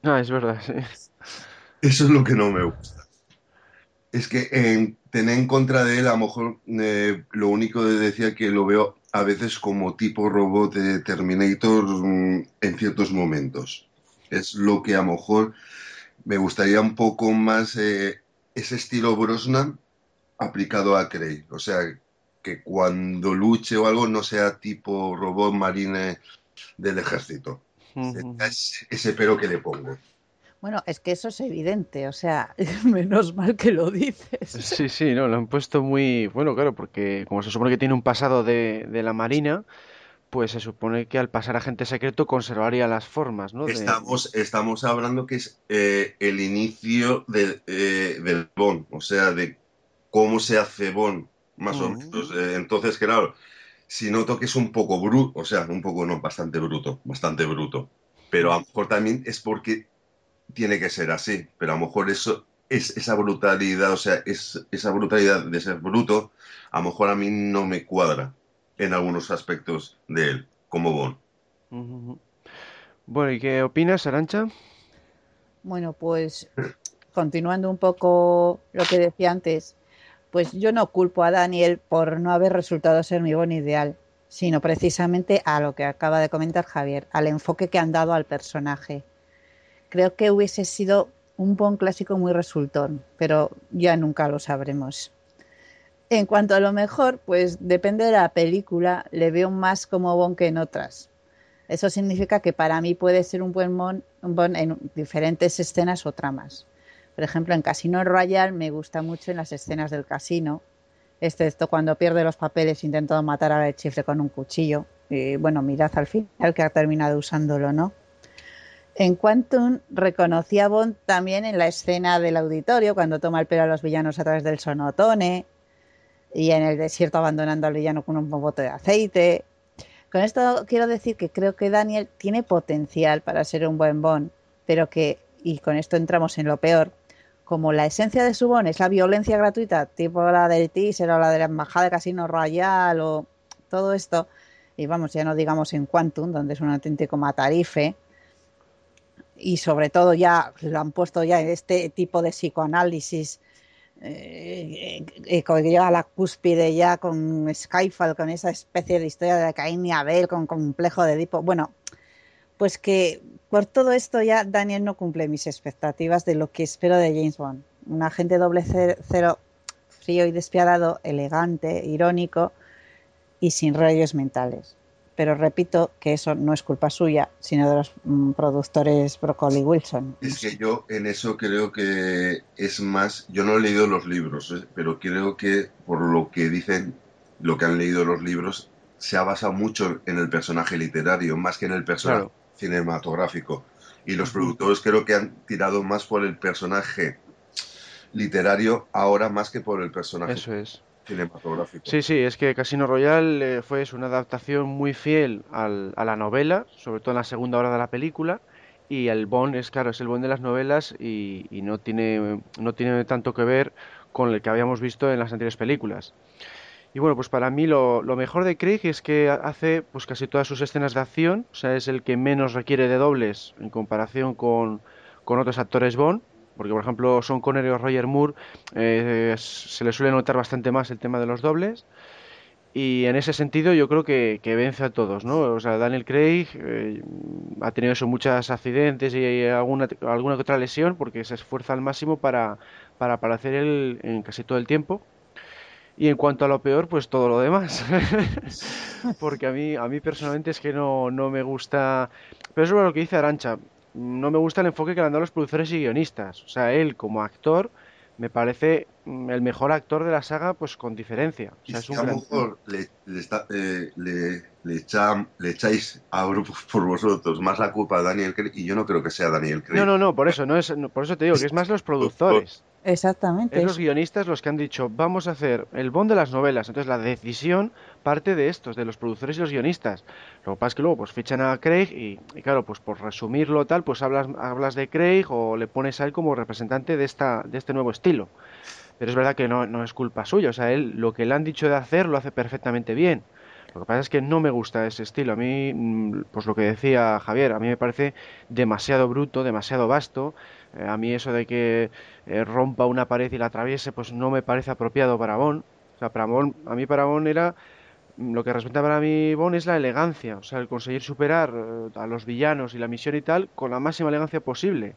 Ah, es verdad, sí. Eso es lo que no me gusta. Es que en, tener en contra de él, a lo mejor eh, lo único que decía que lo veo a veces como tipo robot de Terminator mm, en ciertos momentos. Es lo que a lo mejor me gustaría un poco más eh, ese estilo Brosnan aplicado a Craig. O sea, que cuando luche o algo no sea tipo robot marine del ejército. Es ese pero que le pongo. Bueno, es que eso es evidente, o sea, [laughs] menos mal que lo dices. Sí, sí, no, lo han puesto muy... Bueno, claro, porque como se supone que tiene un pasado de, de la Marina, pues se supone que al pasar a agente secreto conservaría las formas, ¿no? De- Estamos, estamos hablando que es eh, el inicio de, eh, del Bond, o sea, de cómo se hace Bond, más o menos. Eh, entonces, claro, si noto que es un poco bruto, o sea, un poco no, bastante bruto, bastante bruto. Pero a lo mejor también es porque tiene que ser así, pero a lo mejor eso es esa brutalidad, o sea, es, esa brutalidad de ser bruto, a lo mejor a mí no me cuadra en algunos aspectos de él, como. Ujú. Bueno, ¿y qué opinas, Arancha? Bueno, pues continuando un poco lo que decía antes, pues yo no culpo a Daniel por no haber resultado ser mi Bond ideal, sino precisamente a lo que acaba de comentar Javier, al enfoque que han dado al personaje. Creo que hubiese sido un Bond clásico muy resultón, pero ya nunca lo sabremos. En cuanto a lo mejor, pues depende de la película, le veo más como Bond que en otras. Eso significa que para mí puede ser un buen Bond en diferentes escenas o tramas. Por ejemplo, en Casino Royale me gusta mucho en las escenas del casino, excepto cuando pierde los papeles intentando matar al chifre con un cuchillo. Y bueno, mirad al final que ha terminado usándolo, ¿no? En Quantum reconocí a Bond también en la escena del auditorio, cuando toma el pelo a los villanos a través del sonotone, y en el desierto abandonando al villano con un bote de aceite. Con esto quiero decir que creo que Daniel tiene potencial para ser un buen Bond, pero que, y con esto entramos en lo peor, como la esencia de su Bond es la violencia gratuita, tipo la del teaser o la de la embajada de Casino Royale o todo esto, y vamos, ya no digamos en Quantum, donde es un auténtico matarife, y sobre todo ya lo han puesto ya en este tipo de psicoanálisis eh, que llega a la cúspide ya con Skyfall, con esa especie de historia de Caín y Abel, con complejo de Edipo. Bueno, pues que por todo esto ya Daniel no cumple mis expectativas de lo que espero de James Bond. Un agente doble ce- cero, frío y despiadado, elegante, irónico y sin rollos mentales. pero repito que eso no es culpa suya, sino de los mm, productores Broccoli Wilson. Es que yo en eso creo que es más, yo no he leído los libros, ¿eh? pero creo que por lo que dicen, lo que han leído los libros, se ha basado mucho en el personaje literario, más que en el personaje Claro. Cinematográfico. Y los productores creo que han tirado más por el personaje literario ahora más que por el personaje Eso es. cinematográfico. Sí, sí, es que Casino Royale eh, fue es una adaptación muy fiel al- a la novela, sobre todo en la segunda hora de la película, y el Bond es, claro, es el Bond de las novelas y, y no tiene, no tiene tanto que ver con el que habíamos visto en las anteriores películas. Y bueno, pues para mí lo, mejor de Craig es que hace pues casi todas sus escenas de acción, o sea, es el que menos requiere de dobles en comparación con, con otros actores Bond, porque por ejemplo Sean Connery o Roger Moore eh, se le suele notar bastante más el tema de los dobles. Y en ese sentido yo creo que, que vence a todos, ¿no? O sea, Daniel Craig eh, ha tenido eso, muchos accidentes y alguna, alguna otra lesión porque se esfuerza al máximo para, para aparecer él en casi todo el tiempo. Y en cuanto a lo peor, pues todo lo demás. [laughs] Porque a mí, a mí personalmente es que no, no me gusta. Pero eso es lo que dice Arancha. No me gusta el enfoque que le han dado los productores y guionistas. O sea, él como actor me parece mm, el mejor actor de la saga, pues con diferencia. O sea, es si un a lo gran. mejor le, le está- eh, le- le echa- le echáis a grupos [laughs] por vosotros más la culpa a Daniel Craig, y yo no creo que sea Daniel Craig. No, no, no, por eso, no es, no, por eso te digo que es más los productores. Exactamente. Es los guionistas los que han dicho, vamos a hacer el Bond de las novelas. Entonces la decisión parte de estos, de los productores y los guionistas. Lo que pasa es que luego pues fichan a Craig y, y claro, pues por resumirlo tal, pues hablas, hablas de Craig o le pones a él como representante de, esta, de este nuevo estilo. Pero es verdad que no, no es culpa suya, o sea, él lo que le han dicho de hacer lo hace perfectamente bien. Lo que pasa es que no me gusta ese estilo. A mí, mm, pues lo que decía Javier, a mí me parece demasiado bruto, demasiado vasto. Eh, a mí eso de que eh, rompa una pared y la atraviese, pues no me parece apropiado para Bond. O sea, para Bond, a mí para Bond era mm, lo que representa para mí Bond es la elegancia, o sea, el conseguir superar eh, a los villanos y la misión y tal con la máxima elegancia posible.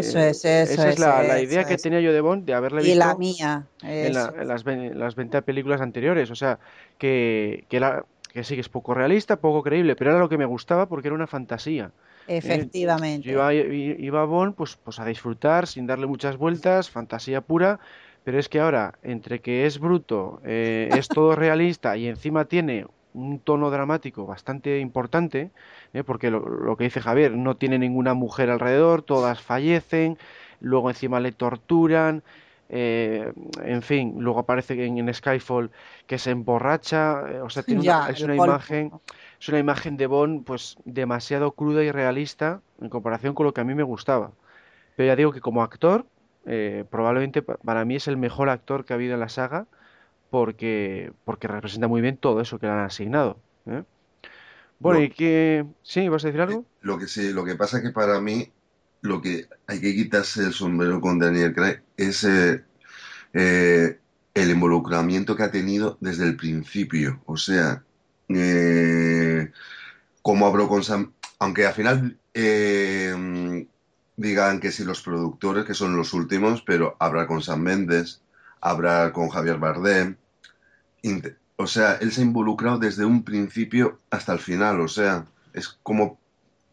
Eso es, eso Esa es la, la eso idea que tenía yo de Bond, de haberle Y visto la mía. en, la- en las, ve- las 20 películas anteriores. O sea, que, que, era- que sí que es poco realista, poco creíble, pero era lo que me gustaba porque era una fantasía. ¿Eh? Efectivamente. Yo iba, a Bond pues, pues a disfrutar sin darle muchas vueltas, fantasía pura, pero es que ahora, entre que es bruto, eh, es todo realista y encima tiene un tono dramático bastante importante, ¿eh? porque lo, lo que dice Javier, no tiene ninguna mujer alrededor, todas fallecen, luego encima le torturan, eh, en fin, luego aparece en, en Skyfall que se emborracha, eh, o sea, tiene una, es una imagen, es una imagen de Bond pues demasiado cruda y realista en comparación con lo que a mí me gustaba. Pero ya digo que como actor, eh, probablemente pa- para mí es el mejor actor que ha habido en la saga porque, porque representa muy bien todo eso que le han asignado. ¿eh? Bueno, y que... ¿Sí? ¿Vas a decir algo? Lo que sí, lo que pasa que para mí lo que hay que quitarse el sombrero con Daniel Craig es eh, eh, el involucramiento que ha tenido desde el principio. O sea, eh, como habló con Sam, aunque al final eh, digan que si los productores, que son los últimos, pero hablar con Sam Mendes, hablar con Javier Bardem, o sea, él se ha involucrado desde un principio hasta el final, o sea, es como,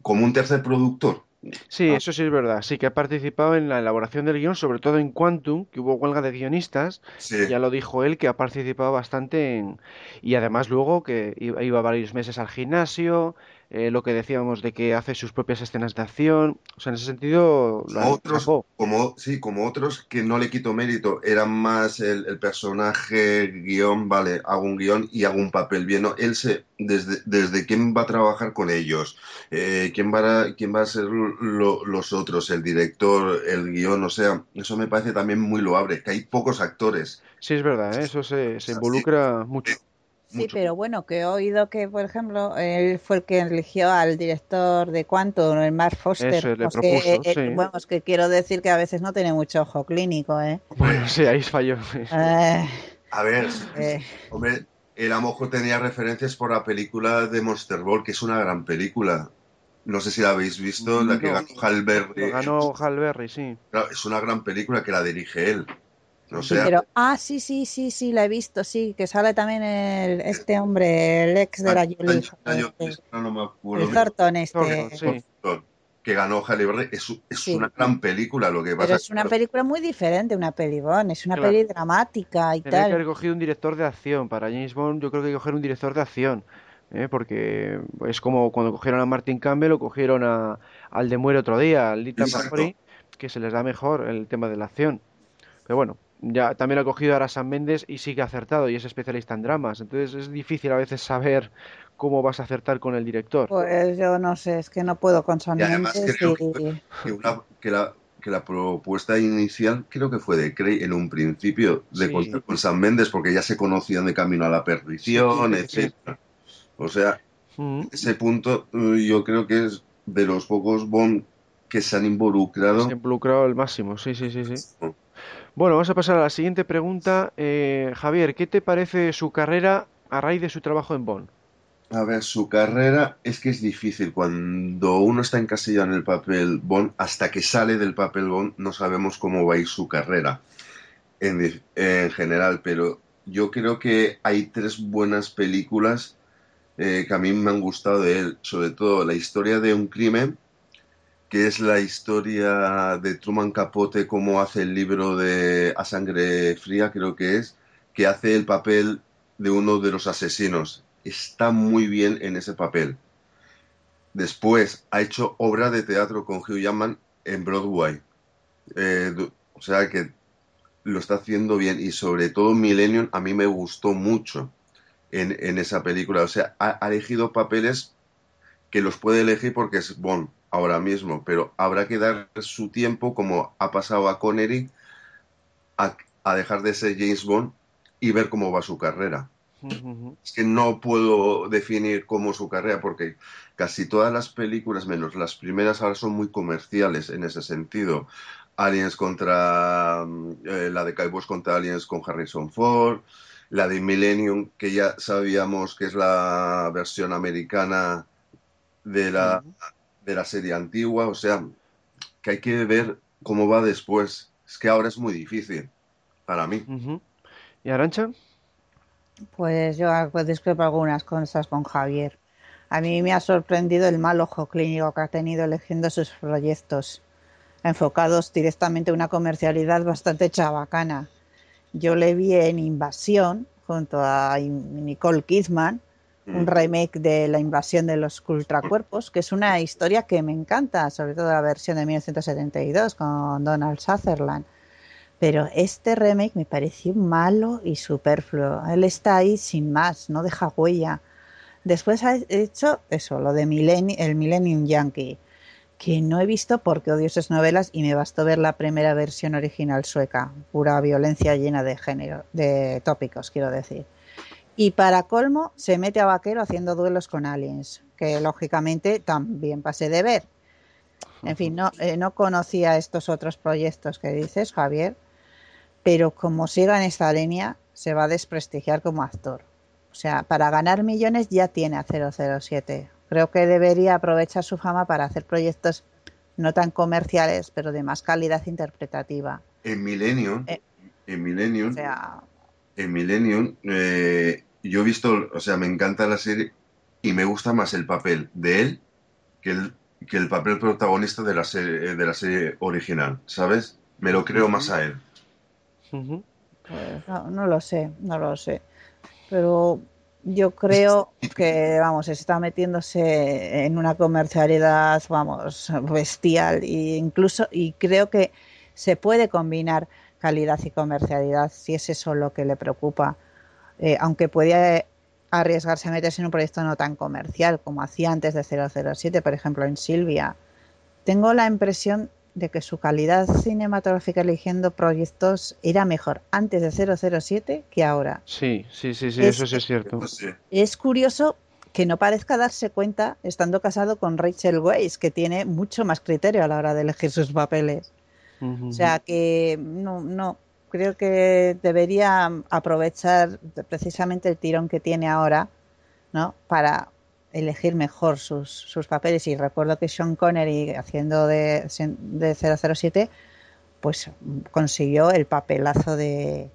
como un tercer productor. Sí, Ah. eso sí es verdad. Sí que ha participado en la elaboración del guion, sobre todo en Quantum, que hubo huelga de guionistas. Sí. Ya lo dijo él, que ha participado bastante en... Y además luego que iba iba varios meses al gimnasio, eh, lo que decíamos de que hace sus propias escenas de acción. O sea, en ese sentido, lo Otros, como, sí, como otros que no le quito mérito, eran más el, el personaje, guion, vale, hago un guion y hago un papel bien. ¿no? Él se, desde, desde quién va a trabajar con ellos, eh, quién, va a, quién va a ser lo- los otros, el director, el guion, o sea, eso me parece también muy loable, que hay pocos actores. Sí, es verdad, ¿eh? Eso se, se Así. involucra mucho. Sí, mucho. pero bueno, que he oído que, por ejemplo, él fue el que eligió al director de Quantum, el Mark Foster. Eso, le propuso, que, eh, bueno, es que quiero decir que a veces no tiene mucho ojo clínico, ¿eh? Bueno, sí, ahí falló. Eh, A ver, eh, hombre, el a lo mejor tenía referencias por la película de Monster Ball, que es una gran película. No sé si la habéis visto, la que ganó Hal Berry. Lo ganó Hal Berry, sí. Claro, es una gran película que la dirige él. O Sí, sea, pero, ah, sí, sí, sí, sí, la he visto, sí, que sale también el, este hombre, el ex de la Jolie, yo- el, no, no me acuerdo. el Thornton este. Sí. Que ganó Halle Berry. Es, es Sí. una gran película. Lo que pasa Pero es una película muy diferente, una peli Bond, es una Claro. peli dramática y Tenía que haber tal. cogido un director de acción. Para James Bond yo creo que hay que coger un director de acción. ¿eh? Porque es como cuando cogieron a Martin Campbell o cogieron a, al de Muere otro día, al Lita que se les da mejor el tema de la acción. Pero bueno, ya también ha cogido ahora Sam Mendes y sí que ha acertado y es especialista en dramas. Entonces es difícil a veces saber cómo vas a acertar con el director. Pues yo no sé, es que no puedo con Sam Y además Mendes creo y- que- que, una- que la, que la propuesta inicial creo que fue de Craig en un principio de Sí. contar con San Méndez porque ya se conocían de camino a la perdición, Sí, sí, sí. etcétera. O sea, Mm. ese punto eh, yo creo que es de los pocos Bond que se han involucrado. Se ha involucrado al máximo, sí, sí, sí, sí. Bueno, vamos a pasar a la siguiente pregunta. Eh, Javier, ¿qué te parece su carrera a raíz de su trabajo en Bond? A ver, su carrera es que es difícil. Cuando uno está encasillado en el papel Bond, hasta que sale del papel Bond, no sabemos cómo va a ir su carrera en general. Pero yo creo que hay tres buenas películas eh, que a mí me han gustado de él. Sobre todo la historia de un crimen, que es la historia de Truman Capote, cómo hace el libro de A Sangre Fría, creo que es, que hace el papel de uno de los asesinos. Está muy bien en ese papel. Después ha hecho obra de teatro con Hugh Jackman en Broadway. Eh, o sea que lo está haciendo bien y sobre todo Millennium a mí me gustó mucho en, en esa película. O sea, ha, ha elegido papeles que los puede elegir porque es Bond ahora mismo, pero habrá que dar su tiempo, como ha pasado a Connery, a, a dejar de ser James Bond y ver cómo va su carrera. Es que no puedo definir cómo su carrera porque casi todas las películas, menos las primeras, ahora son muy comerciales en ese sentido. Aliens contra mm, eh, la de Cowboys contra Aliens con Harrison Ford, la de Millennium que ya sabíamos que es la versión americana de la, de la serie antigua, o sea, que hay que ver cómo va después. Es que ahora es muy difícil para mí. ¿Y Arancha? Pues yo pues, discrepo algunas cosas con Javier. A mí me ha sorprendido el mal ojo clínico que ha tenido eligiendo sus proyectos, enfocados directamente a una comercialidad bastante chabacana. Yo le vi en Invasión, junto a Nicole Kidman, un remake de La invasión de los ultracuerpos, que es una historia que me encanta, sobre todo la versión de 1972 con Donald Sutherland. Pero este remake me pareció malo y superfluo. Él está ahí sin más, no deja huella. Después ha hecho eso, lo de el Millennium Yankee, que no he visto porque odio esas novelas y me bastó ver la primera versión original sueca, pura violencia llena de género, de tópicos, quiero decir. Y para colmo, se mete a vaquero haciendo duelos con aliens, que lógicamente también pasé de ver. En fin, no, eh, no conocía estos otros proyectos que dices, Javier, pero como siga en esta línea, se va a desprestigiar como actor. O sea, para ganar millones ya tiene a 007. Creo que debería aprovechar su fama para hacer proyectos no tan comerciales, pero de más calidad interpretativa. En Millennium, Eh, en Millennium, O sea, en Millennium, eh, yo he visto, o sea, me encanta la serie y me gusta más el papel de él que el, que el papel protagonista de la serie, de la serie original, ¿sabes? Me lo creo más a él. Pues no, no lo sé, no lo sé. Pero yo creo que, vamos, está metiéndose en una comercialidad, vamos, bestial. E incluso, y creo que se puede combinar calidad y comercialidad si es eso lo que le preocupa. Eh, aunque puede arriesgarse a meterse en un proyecto no tan comercial como hacía antes de 007, por ejemplo, en Silvia. Tengo la impresión de que su calidad cinematográfica eligiendo proyectos era mejor antes de 007 que ahora. Sí, sí, sí, sí, Es- eso sí es cierto. Es curioso que no parezca darse cuenta estando casado con Rachel Weisz, que tiene mucho más criterio a la hora de elegir sus papeles. O sea que no, no, creo que debería aprovechar precisamente el tirón que tiene ahora, ¿no? Para elegir mejor sus, sus papeles. Y recuerdo que Sean Connery, haciendo de, de 007, pues consiguió el papelazo de,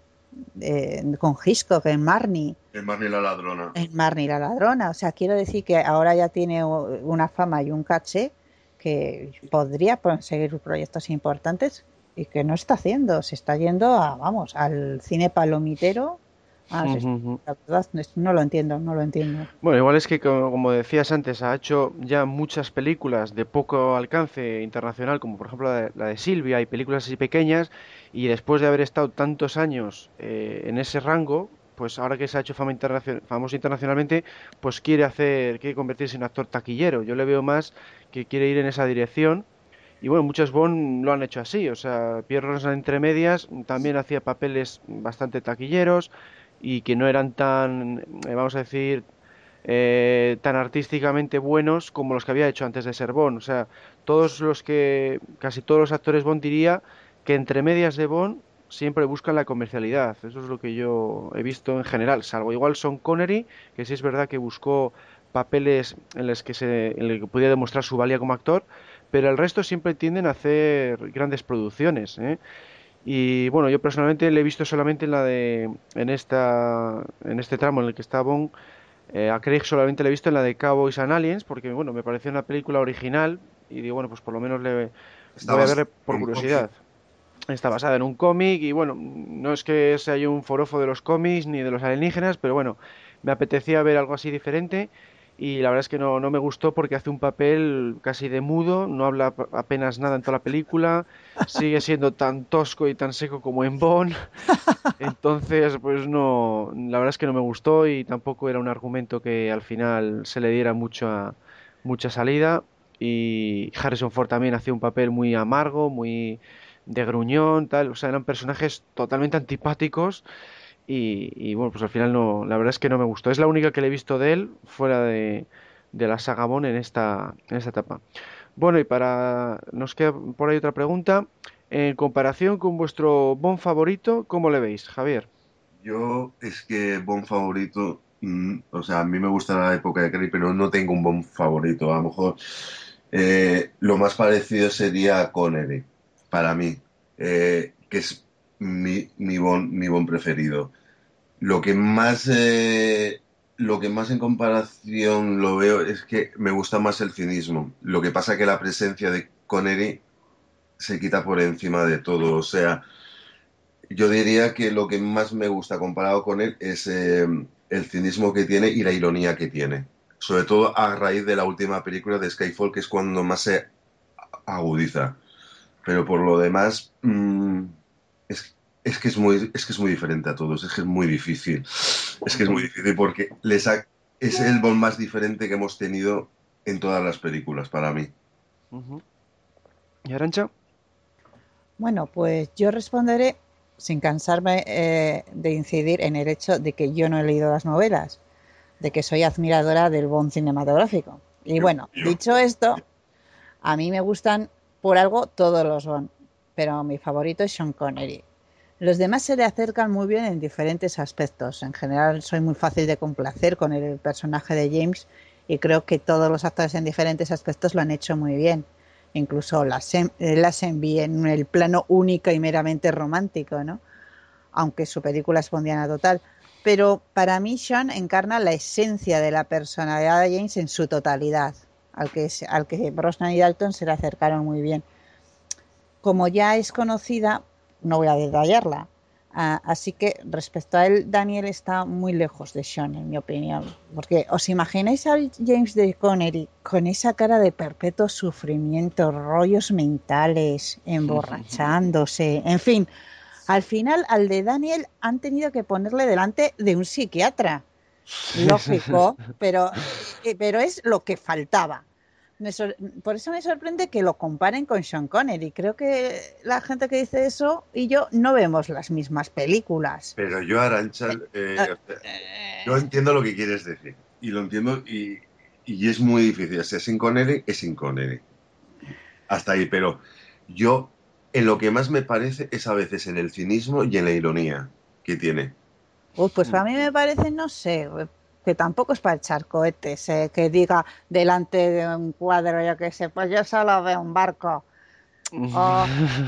con Hitchcock en Marnie. En Marnie la ladrona. En Marnie la ladrona. O sea, quiero decir que ahora ya tiene una fama y un caché que podría conseguir proyectos importantes y que no está haciendo. Se está yendo a, vamos, al cine palomitero Ah, La verdad, no lo entiendo, no lo entiendo. Bueno, igual es que, como, decías antes, ha hecho ya muchas películas de poco alcance internacional, como por ejemplo la de, Silvia y películas así pequeñas, y después de haber estado tantos años eh, en ese rango, pues ahora que se ha hecho fama famoso internacionalmente, pues quiere hacer, quiere convertirse en actor taquillero. Yo le veo más que quiere ir en esa dirección. Y bueno, muchos Bond lo han hecho así, o sea, Pierre Rosa entre medias también hacía papeles bastante taquilleros y que no eran tan, eh, vamos a decir, eh, tan artísticamente buenos como los que había hecho antes de ser Bond. O sea, todos los que, casi todos los actores Bond diría que entre medias de Bond siempre buscan la comercialidad. Eso es lo que yo he visto en general, salvo igual Son Connery, que sí es verdad que buscó papeles en los que se en los que podía demostrar su valía como actor, pero el resto siempre tienden a hacer grandes producciones. ¿eh? Y bueno, yo personalmente le he visto solamente en la de en esta en este tramo en el que está Bond eh, a Craig solamente le he visto en la de Cowboys and Aliens porque bueno, me pareció una película original y digo, bueno, pues por lo menos le voy a ver por curiosidad. Está basada en un cómic y bueno, no es que sea un forofo de los cómics ni de los alienígenas, pero bueno, me apetecía ver algo así diferente y la verdad es que no, no me gustó porque hace un papel casi de mudo, no habla apenas nada en toda la película, sigue siendo tan tosco y tan seco como en Bond, [laughs] entonces pues no, la verdad es que no me gustó y tampoco era un argumento que al final se le diera mucha, mucha salida. Y Harrison Ford también hacía un papel muy amargo, muy de gruñón, tal, o sea, eran personajes totalmente antipáticos y, bueno, pues al final no, la verdad es que no me gustó. Es la única que le he visto de él fuera de, de la saga Bond en esta, en esta etapa. Bueno, y para. Nos queda por ahí otra pregunta. En comparación con vuestro Bond favorito, ¿cómo le veis, Javier? Yo es que Bond favorito. Mm, o sea, a mí me gusta la época de Craig, pero no tengo un Bond favorito. A lo mejor eh, lo más parecido sería Connery, para mí. Eh, que es mi, mi, bon, mi bon preferido. Lo que más eh, lo que más en comparación lo veo es que me gusta más el cinismo. Lo que pasa que la presencia de Connery se quita por encima de todo. O sea, yo diría que lo que más me gusta comparado con él es eh, el cinismo que tiene y la ironía que tiene. Sobre todo a raíz de la última película de Skyfall, que es cuando más se agudiza. Pero por lo demás, mmm, es, es, que es muy, es que es muy diferente a todos, es que es muy difícil. Es que es muy difícil porque les es el Bond más diferente que hemos tenido en todas las películas para mí. ¿Y Arancha? Bueno, pues yo responderé sin cansarme eh, de incidir en el hecho de que yo no he leído las novelas, de que soy admiradora del Bond cinematográfico. Y bueno, dicho esto, a mí me gustan por algo todos los Bond pero mi favorito es Sean Connery. Los demás se le acercan muy bien en diferentes aspectos. En general soy muy fácil de complacer con el personaje de James y creo que todos los actores en diferentes aspectos lo han hecho muy bien. Incluso las, las en el plano único y meramente romántico, ¿no? Aunque su película es bondiana total. Pero para mí Sean encarna la esencia de la personalidad de James en su totalidad, al que, al que Brosnan y Dalton se le acercaron muy bien como ya es conocida, no voy a detallarla. Ah, así que respecto a él, Daniel está muy lejos de Sean, en mi opinión. Porque os imagináis al James de Connery con esa cara de perpetuo sufrimiento, rollos mentales, emborrachándose, en fin. Al final, al de Daniel han tenido que ponerle delante de un psiquiatra. Lógico, [laughs] pero, eh, pero es lo que faltaba por eso me sorprende que lo comparen con Sean Connery. Creo que la gente que dice eso y yo no vemos las mismas películas. Pero yo, Arancha, eh, eh, eh. yo entiendo lo que quieres decir. Y lo entiendo y, es muy difícil. O sea, sin Connery es sin Connery. Hasta ahí. Pero yo, en lo que más me parece es a veces en el cinismo y en la ironía que tiene. Pues a mí me parece, no sé, que tampoco es para echar cohetes, eh, que diga delante de un cuadro, yo que sé, pues yo solo veo un barco. O,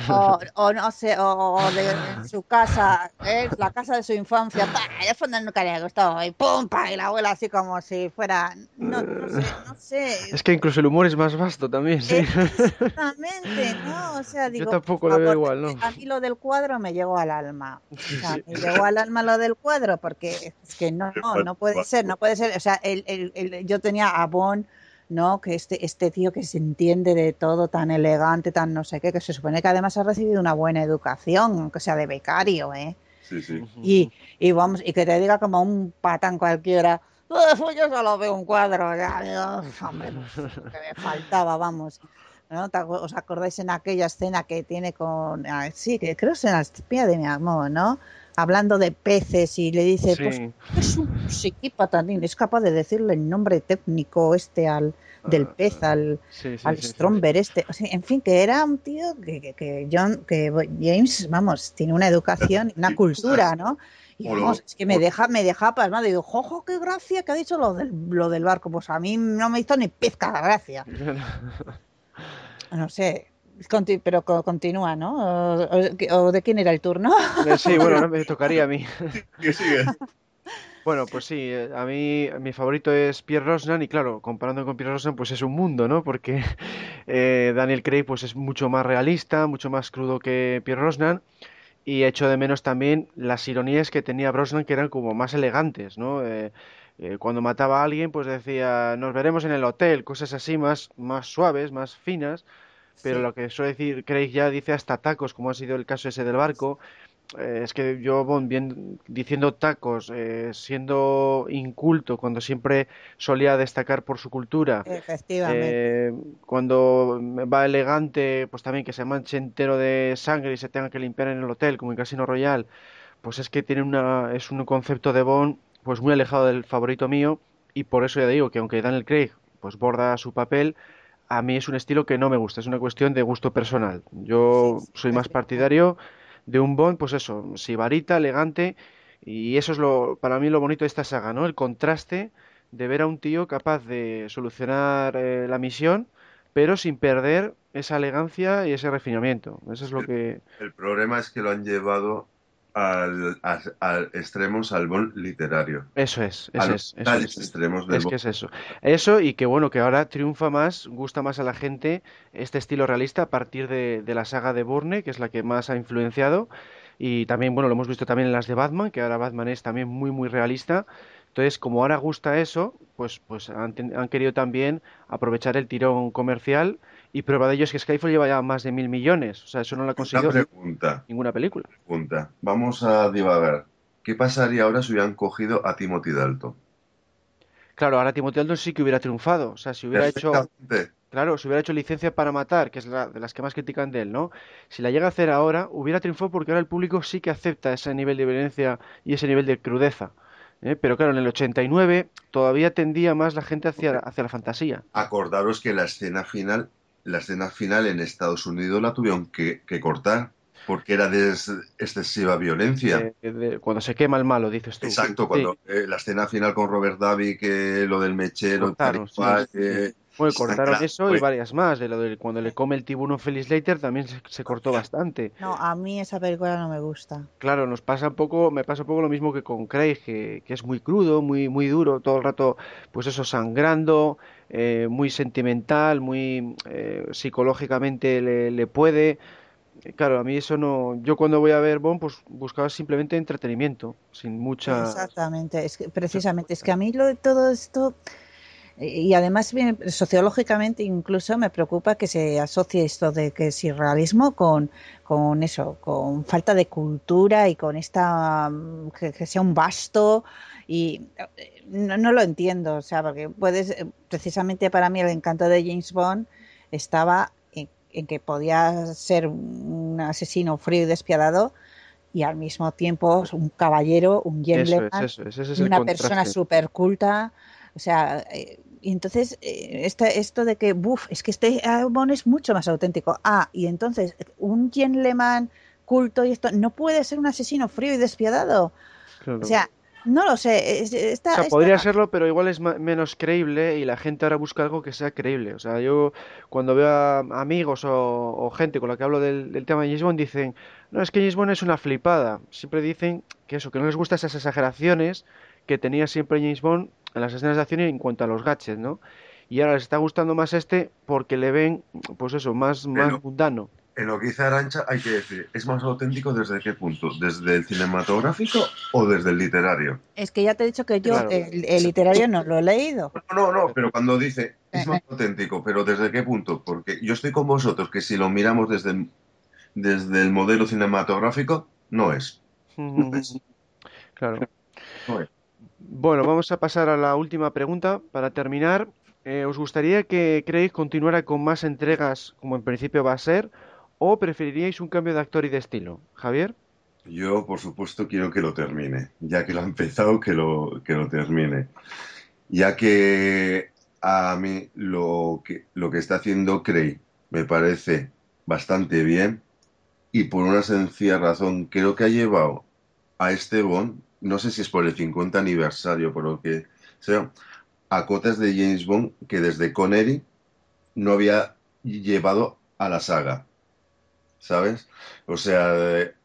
o- o no sé, o, o de en su casa, ¿eh? la casa de su infancia, ¡pa! y de fondo nunca le gustó, y pum, pa, y la abuela así como si fuera, no, no sé, no sé, Es que incluso el humor es más vasto también, sí. exactamente, ¿no? O sea, digo, tampoco por lo veo igual, ¿no? A mí lo del cuadro me llegó al alma, o sea, me llegó al alma lo del cuadro, porque es que no, no, no puede ser, no puede ser, o sea, el, el, el- yo tenía a Bon, ¿no? Que este, este tío que se entiende de todo, tan elegante, tan no sé qué, que se supone que además ha recibido una buena educación, aunque sea de becario, ¿eh? Sí, sí. Y, y vamos, y que te diga como un patán cualquiera, "Eh, pues yo solo veo un cuadro, ya, digo, hombre, pues, que me faltaba, vamos. ¿No? ¿Te acu- ¿Os acordáis en aquella escena que tiene con, ah, sí, que creo que es en la espía de mi amor, ¿no? Hablando de peces y le dice, pues es un psiqui patatín, es capaz de decirle el nombre técnico este al del Ah, pez, al, Sí, sí, al sí, sí. Stromberg este, o sea, en fin, que era un tío que, que, que John, que James, vamos, tiene una educación, una [laughs] cultura, ¿no? Y vamos, es que me deja, me deja pasmado, digo, jojo, qué gracia que ha dicho lo del, lo del barco, pues a mí no me hizo ni pizca de gracia, [laughs] no sé, conti- pero co- continúa, ¿no? O, o- o de quién era el turno? Eh, Sí, bueno, me tocaría a mí. Que sigue. Bueno, pues sí, eh, a mí mi favorito es Pierre Rosnan y claro, comparando con Pierre Rosnan pues es un mundo, ¿no? Porque [laughs] eh, Daniel Craig pues es mucho más realista, mucho más crudo que Pierre Rosnan y echo de menos también las ironías que tenía Brosnan que eran como más elegantes, ¿no? Eh, eh, cuando mataba a alguien pues decía nos veremos en el hotel, cosas así más, más suaves, más finas, pero Sí. lo que suele decir Craig ya dice hasta tacos, como ha sido el caso ese del barco. Eh, es que yo, Bond, bien, diciendo tacos, eh, siendo inculto, cuando siempre solía destacar por su cultura, Efectivamente. eh, cuando va elegante, pues también que se manche entero de sangre y se tenga que limpiar en el hotel, como en Casino Royale, pues es que tiene una, es un concepto de Bond, pues muy alejado del favorito mío, y por eso ya digo que aunque Daniel Craig, pues borda su papel, a mí es un estilo que no me gusta, es una cuestión de gusto personal. Yo soy más partidario de un Bond, pues eso, sibarita, elegante, y eso es lo, para mí lo bonito de esta saga, ¿no? El contraste de ver a un tío capaz de solucionar eh, la misión, pero sin perder esa elegancia y ese refinamiento. Eso es lo que... El problema es que lo han llevado al, al extremos al Bond literario. Eso es, eso es, eso es. extremos del Es que es eso. Eso y que bueno, que ahora triunfa más, gusta más a la gente este estilo realista a partir de, de la saga de Bourne, que es la que más ha influenciado. Y también, bueno, lo hemos visto también en las de Batman, que ahora Batman es también muy, muy realista. Entonces, como ahora gusta eso, pues, pues han, han querido también aprovechar el tirón comercial. Y prueba de ello es que Skyfall lleva ya más de mil millones. O sea, eso no lo ha conseguido pregunta, ninguna película. pregunta. Vamos a divagar. ¿Qué pasaría ahora si hubieran cogido a Timothy Dalton? Claro, ahora Timothy Dalton sí que hubiera triunfado. O sea, si hubiera hecho... Claro, si hubiera hecho licencia para matar, que es la, de las que más critican de él, ¿no? Si la llega a hacer ahora, hubiera triunfado porque ahora el público sí que acepta ese nivel de violencia y ese nivel de crudeza. ¿eh? Pero claro, en el 89 todavía tendía más la gente hacia, hacia la fantasía. Acordaros que la escena final, la escena final en Estados Unidos la tuvieron que, que cortar porque era de ex- excesiva violencia. De- cuando se quema el malo, dices tú. Exacto, Sí. cuando eh, la escena final con Robert Davi, que lo del mechero, Cortaron, sí, sí. eh, Bueno, cortaron claro, eso y pues. varias más. De lo de cuando le come el tiburón Felix Leiter también se, se cortó bastante. No, a mí esa película no me gusta. Claro, nos pasa un poco, me pasa un poco lo mismo que con Craig, que, que es muy crudo, muy, muy duro, todo el rato, pues eso, sangrando, eh, muy sentimental, muy eh, psicológicamente le, le puede. Eh, Claro, a mí eso no. Yo cuando voy a ver Bond, pues buscaba simplemente entretenimiento, sin mucha. Exactamente, es que precisamente, es que a mí lo de todo esto, y además sociológicamente incluso me preocupa que se asocie esto de que es irrealismo con, con eso, con falta de cultura y con esta, mm, que, que sea un vasto y eh, no, no lo entiendo, o sea, porque puedes, eh, precisamente para mí el encanto de James Bond estaba en, en que podía ser un asesino frío y despiadado y al mismo tiempo un caballero, un Eso es, gentleman, eso es, ese una contraste. persona súper culta. O sea, eh, y entonces eh, esta- esto de que, buf, es que este Bond es mucho más auténtico. Ah, y entonces un gentleman culto y esto no puede ser un asesino frío y despiadado. Claro. O sea, No lo sé. es- Esta, O sea, esta- podría serlo, pero igual es ma- menos creíble y la gente ahora busca algo que sea creíble. O sea, yo cuando veo a amigos o, o gente con la que hablo del, del tema de James Bond dicen, no, es que James Bond es una flipada. Siempre dicen que eso, que no les gustan esas exageraciones que tenía siempre James Bond en las escenas de acción y en cuanto a los gadgets, ¿no? Y ahora les está gustando más este porque le ven, pues eso, más, más mundano. En lo que dice Arancha hay que decir, ¿es más auténtico desde qué punto? ¿Desde el cinematográfico o desde el literario? Es que ya te he dicho que yo Claro. el, el literario no lo he leído. No, no, no, pero cuando dice, es más auténtico, pero ¿desde qué punto? Porque yo estoy con vosotros que si lo miramos desde el, desde el modelo cinematográfico, no es. Claro. No es. Bueno, vamos a pasar a la última pregunta para terminar. Eh, ¿os gustaría que Craig continuara con más entregas como en principio va a ser o preferiríais un cambio de actor y de estilo? Javier. Yo, por supuesto, quiero que lo termine. Ya que lo ha empezado, que lo, que lo termine. Ya que a mí lo que, lo que está haciendo Craig me parece bastante bien y por una sencilla razón, creo que ha llevado a este Bond, no sé si es por el 50 aniversario, por lo que sea, a cotas de James Bond que desde Connery no había llevado a la saga. ¿Sabes? O sea, eh,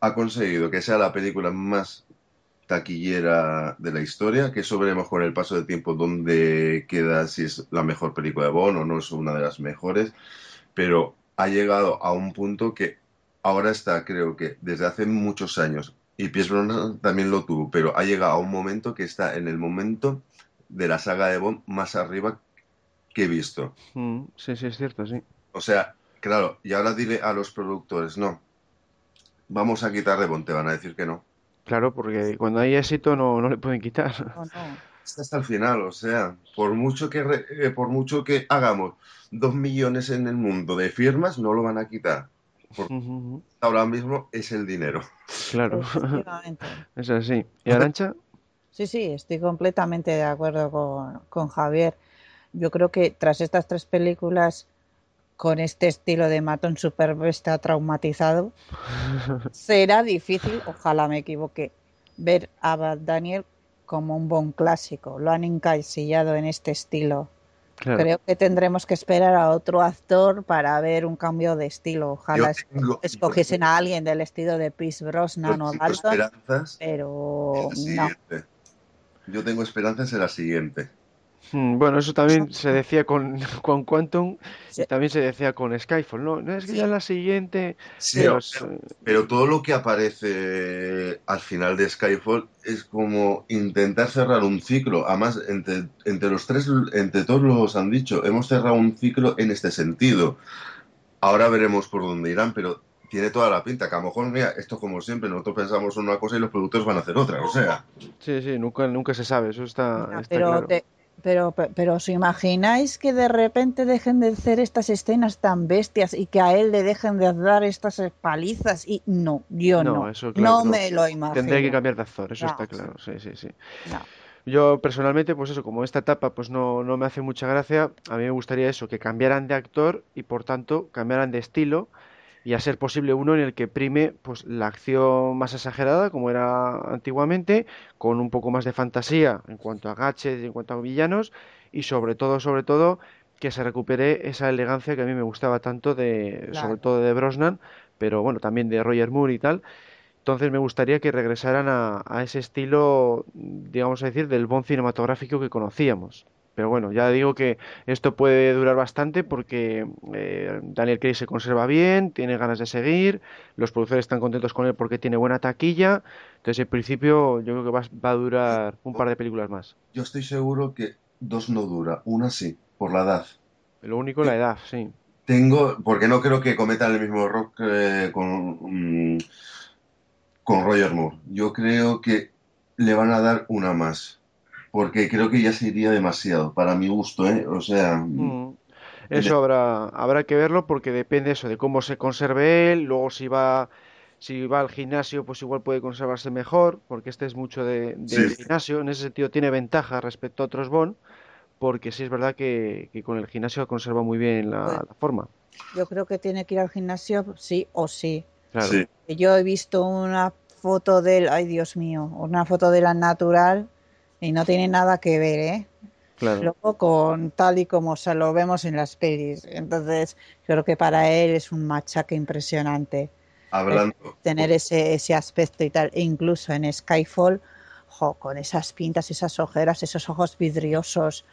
ha conseguido que sea la película más taquillera de la historia, que eso veremos con el paso del tiempo dónde queda, si es la mejor película de Bond o no es una de las mejores, pero ha llegado a un punto que ahora está, creo que desde hace muchos años, y Pierce Brosnan también lo tuvo, pero ha llegado a un momento que está en el momento de la saga de Bond más arriba que he visto. Mm, sí, sí, es cierto, sí. O sea, claro, y ahora dile a los productores, no, vamos a quitar de Bond, te van a decir que no. Claro, porque cuando hay éxito no, no le pueden quitar. hasta el final, o sea, por mucho que re- eh, por mucho que hagamos dos millones en el mundo de firmas, no lo van a quitar. Ujú, Ahora mismo es el dinero. Claro, [laughs] es así. ¿Y Arancha? Sí, sí, estoy completamente de acuerdo con, con Javier. Yo creo que tras estas tres películas, con este estilo de matón super bestia traumatizado, será difícil, ojalá me equivoque, ver a Daniel como un buen clásico. Lo han encasillado en este estilo. Claro. Creo que tendremos que esperar a otro actor para ver un cambio de estilo. Ojalá tengo- escogiesen a alguien del estilo de Pierce Brosnan o Dalton, pero no. Yo tengo esperanzas en la siguiente. Mm, Bueno, eso también se decía con, [laughs] con Quantum Sí. y también se decía con Skyfall, ¿no? No es que ya en la siguiente, Sí, pero pero, es, pero todo lo que aparece al final de Skyfall es como intentar cerrar un ciclo. Además, entre, entre los tres, entre todos los han dicho, hemos cerrado un ciclo en este sentido. Ahora veremos por dónde irán, pero tiene toda la pinta. Que a lo mejor, mira, esto como siempre, nosotros pensamos una cosa y los productores van a hacer otra. O sea, sí, sí, nunca, nunca se sabe, eso está, está pero, claro. te- pero, pe- pero ¿os imagináis que de repente dejen de hacer estas escenas tan bestias y que a él le dejen de dar estas palizas? Y no, yo No, no. eso claro, no no. me lo imagino. Tendría que cambiar de actor, eso No. está claro, sí, sí, sí. Yo personalmente, pues eso, como esta etapa pues no, no me hace mucha gracia, a mí me gustaría eso, que cambiaran de actor y por tanto cambiaran de estilo y a ser posible uno en el que prime pues la acción más exagerada como era antiguamente, con un poco más de fantasía en cuanto a gadgets y en cuanto a villanos y sobre todo, sobre todo que se recupere esa elegancia que a mí me gustaba tanto de, Claro. sobre todo de Brosnan, pero bueno, también de Roger Moore y tal. Entonces me gustaría que regresaran a, a ese estilo, digamos a decir, del Bond cinematográfico que conocíamos. Pero bueno, ya digo que esto puede durar bastante porque eh, Daniel Craig se conserva bien, tiene ganas de seguir, los productores están contentos con él porque tiene buena taquilla. Entonces, en principio, yo creo que va, va a durar un par de películas más. yo estoy seguro que dos no dura, una sí, por la edad. Lo único, la edad, sí. Tengo, porque no creo que cometan el mismo error que con, mm, con Roger Moore. Yo creo que le van a dar una más, porque creo que ya sería demasiado, para mi gusto, ¿eh? O sea, Mm. Eso habrá, habrá que verlo porque depende eso de cómo se conserve él, luego si va, si va al gimnasio, pues igual puede conservarse mejor, porque este es mucho de, del Sí. gimnasio, en ese sentido tiene ventaja respecto a otros Bond, porque sí es verdad que, que con el gimnasio conserva muy bien la, Bueno. la forma. Yo creo que tiene que ir al gimnasio sí o sí. Claro. sí. Yo he visto una foto de él, ay Dios mío, una foto de la natural y no tiene nada que ver, ¿eh? Claro. Luego con tal y como se lo vemos en las pelis. Entonces, creo que para él es un machaque impresionante Hablando. tener ese, ese aspecto y tal. E incluso en Skyfall, jo, con esas pintas, esas ojeras, esos ojos vidriosos.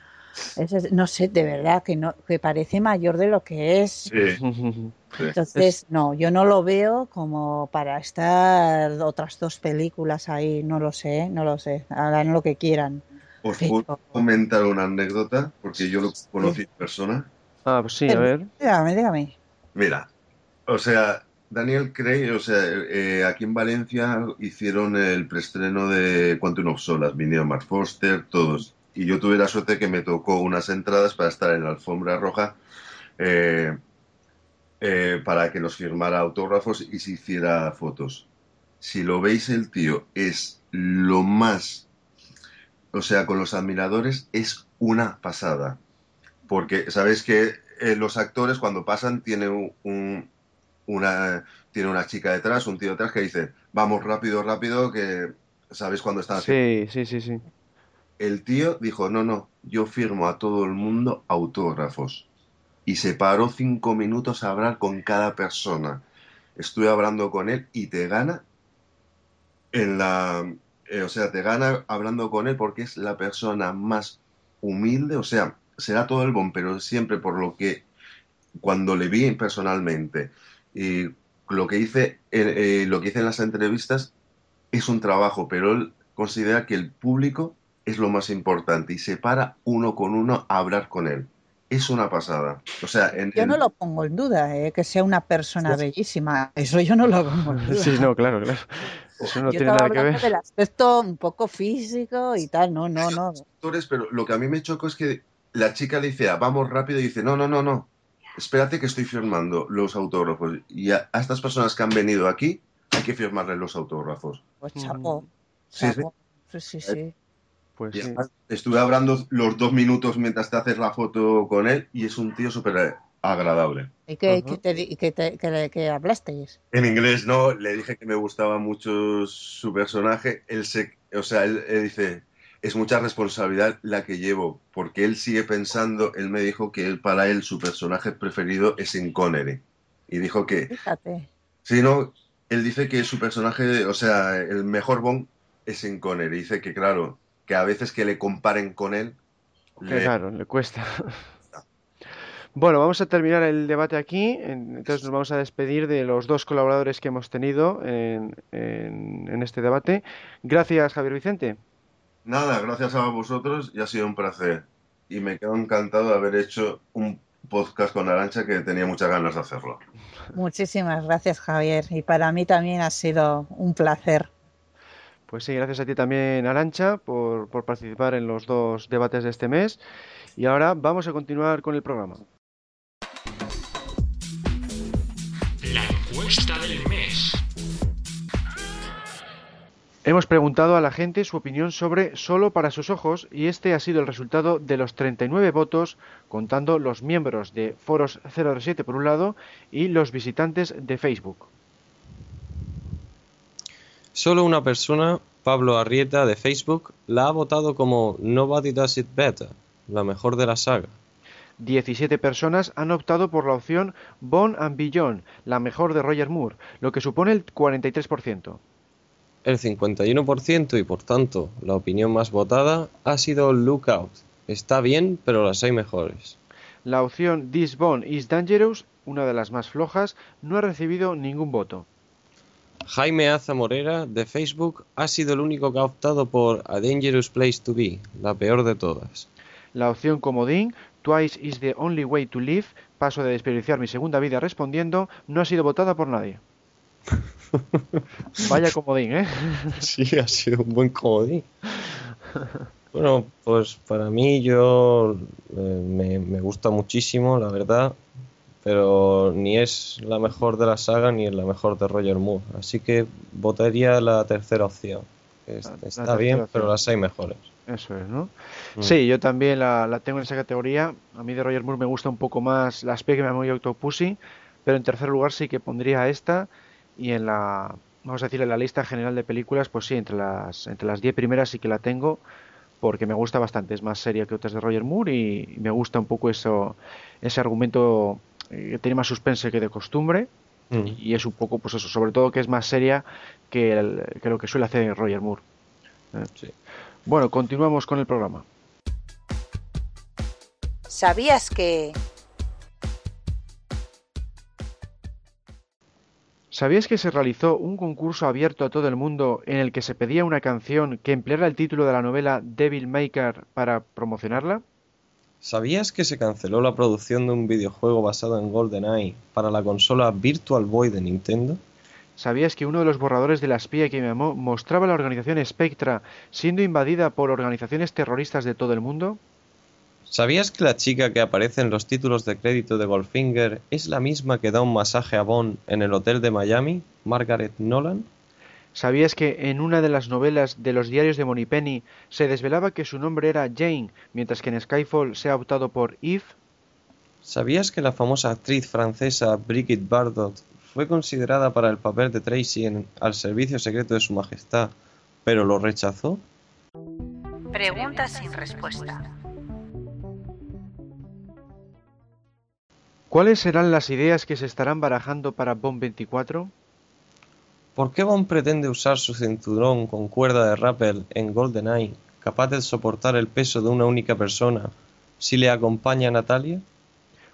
No sé, de verdad, que, no, que parece mayor de lo que es. Sí, [laughs] Entonces, no, yo no lo veo como para estar otras dos películas ahí, no lo sé, no lo sé, harán lo que quieran. os puedo comentar una anécdota, porque yo lo conocí en persona. Ah, pues sí, a ver. Dígame, dígame. Mira, o sea, Daniel Craig, o sea, eh, aquí en Valencia hicieron el preestreno de Quantum of Solace, vinieron Mark Foster, todos. Y yo tuve la suerte que me tocó unas entradas para estar en la alfombra roja eh, eh, para que nos firmara autógrafos y se hiciera fotos. Si lo veis, el tío es lo más, o sea, con los admiradores es una pasada. Porque sabéis que eh, los actores cuando pasan tienen un, un- una, tiene una chica detrás, un tío detrás que dice, vamos rápido, rápido, que sabéis cuando están. Sí, sí, sí, sí. El tío dijo, no, no, yo firmo a todo el mundo autógrafos. Y se paró cinco minutos a hablar con cada persona. Estuve hablando con él y te gana en la... eh, o sea, te gana hablando con él porque es la persona más humilde, o sea, será todo el bon, pero siempre por lo que cuando le vi personalmente y lo que hice, eh, eh, lo que hice en las entrevistas es un trabajo, pero él considera que el público es lo más importante y se para uno con uno a hablar con él. Es una pasada. O sea, en, Yo en- no lo pongo en duda, ¿eh? que sea una persona bellísima. Eso yo no lo pongo en duda. Sí, no, claro, claro. Eso no yo tiene nada que hablando ver. del aspecto un poco físico y tal. No, no, no. actores, pero lo que a mí me chocó es que la chica le dice, "Ah, vamos rápido, y dice, no, no, no, no, espérate que estoy firmando los autógrafos. Y a, a estas personas que han venido aquí hay que firmarles los autógrafos. Pues Mm. chapó. Sí, sí. chapó. Sí, sí, sí. Pues sí. estuve hablando los dos minutos mientras te haces la foto con él y es un tío súper agradable. ¿Y qué, Ajá. qué te le- qué hablasteis? En inglés no, le dije que me gustaba mucho su personaje. Él se, o sea, él, él dice, es mucha responsabilidad la que llevo, porque él sigue pensando, él me dijo que él, para él su personaje preferido es en Connery. Y dijo que, Fíjate. si no, él dice que su personaje, o sea, el mejor Bond es en Connery. Dice que, claro, que a veces que le comparen con él, le- Claro, le cuesta. [laughs] Bueno, vamos a terminar el debate aquí. en- Entonces nos vamos a despedir de los dos colaboradores que hemos tenido en, en- en este debate. Gracias, Javier Vicente. Nada, gracias a vosotros y ha sido un placer. Y me quedo encantado de haber hecho un podcast con Arancha que tenía muchas ganas de hacerlo. Muchísimas gracias, Javier. Y para mí también ha sido un placer. Pues sí, gracias a ti también, Arancha, por, por participar en los dos debates de este mes. Y ahora vamos a continuar con el programa. La encuesta del mes. Hemos preguntado a la gente su opinión sobre Solo para sus ojos y este ha sido el resultado de los 39 votos, contando los miembros de Foros 007 por un lado y los visitantes de Facebook. Solo una persona, Pablo Arrieta de Facebook, la ha votado como Nobody Does It Better, la mejor de la saga. 17 personas han optado por la opción Bond and Beyond, la mejor de Roger Moore, lo que supone el 43%. El 51% y por tanto la opinión más votada ha sido Lookout. Está bien, pero las hay mejores. La opción This Bond is Dangerous, una de las más flojas, no ha recibido ningún voto. Jaime Aza Morera de Facebook ha sido el único que ha optado por A Dangerous Place to Be, la peor de todas. La opción comodín Twice is the only way to live, paso de desperdiciar mi segunda vida respondiendo, no ha sido votada por nadie. [laughs] Vaya comodín, ¿eh? [laughs] Sí, ha sido un buen comodín. Bueno, pues para mí yo eh, me, me gusta muchísimo, la verdad, pero ni es la mejor de la saga ni es la mejor de Roger Moore. Así que votaría la tercera opción. que La- está bien, opción. pero las hay mejores. Eso es, ¿no? Mm. Sí, yo también la, la tengo en esa categoría. A mí de Roger Moore me gusta un poco más la Spectrum y Octopussy, pero en tercer lugar sí que pondría esta y en la vamos a decir, en la lista general de películas, pues sí, entre las entre las 10 primeras sí que la tengo, porque me gusta bastante, es más seria que otras de Roger Moore y, me gusta un poco eso, ese argumento eh, tiene más suspense que de costumbre Mm. y es un poco, pues eso, sobre todo que es más seria que, el- que lo que suele hacer Roger Moore. Eh, Sí. Bueno, continuamos con el programa. ¿Sabías que... ¿Sabías que se realizó un concurso abierto a todo el mundo en el que se pedía una canción que empleara el título de la novela Devil Maker para promocionarla? ¿Sabías que se canceló la producción de un videojuego basado en GoldenEye para la consola Virtual Boy de Nintendo? ¿Sabías que uno de los borradores de la espía que me amó mostraba a la organización Spectra siendo invadida por organizaciones terroristas de todo el mundo? ¿Sabías que la chica que aparece en los títulos de crédito de Goldfinger es la misma que da un masaje a Bond en el hotel de Miami, Margaret Nolan? ¿Sabías que en una de las novelas de los diarios de Moneypenny se desvelaba que su nombre era Jane, mientras que en Skyfall se ha optado por Eve? ¿Sabías que la famosa actriz francesa Brigitte Bardot fue considerada para el papel de Tracy en Al servicio secreto de su majestad, pero lo rechazó? Preguntas sin respuesta. ¿Cuáles serán las ideas que se estarán barajando para Bomb 24? ¿Por qué Bond pretende usar su cinturón con cuerda de rappel en GoldenEye, capaz de soportar el peso de una única persona, si le acompaña Natalia?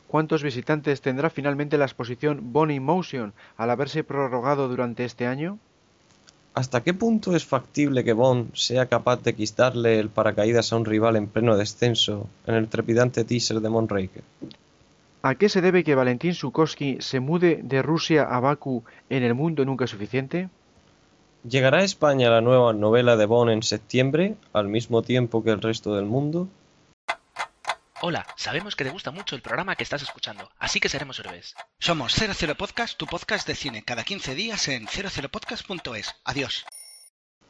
¿Cuántos visitantes tendrá finalmente la exposición Bond in Motion al haberse prorrogado durante este año? ¿Hasta qué punto es factible que Bond sea capaz de quitarle el paracaídas a un rival en pleno descenso en el trepidante teaser de Moonraker? ¿A qué se debe que Valentín Sukovsky se mude de Rusia a Bakú en el mundo nunca suficiente? ¿Llegará a España la nueva novela de Bond en septiembre, al mismo tiempo que el resto del mundo? Hola, sabemos que te gusta mucho el programa que estás escuchando, así que seremos héroes. Somos 00 Podcast, tu podcast de cine, cada 15 días en 00podcast.es. Adiós.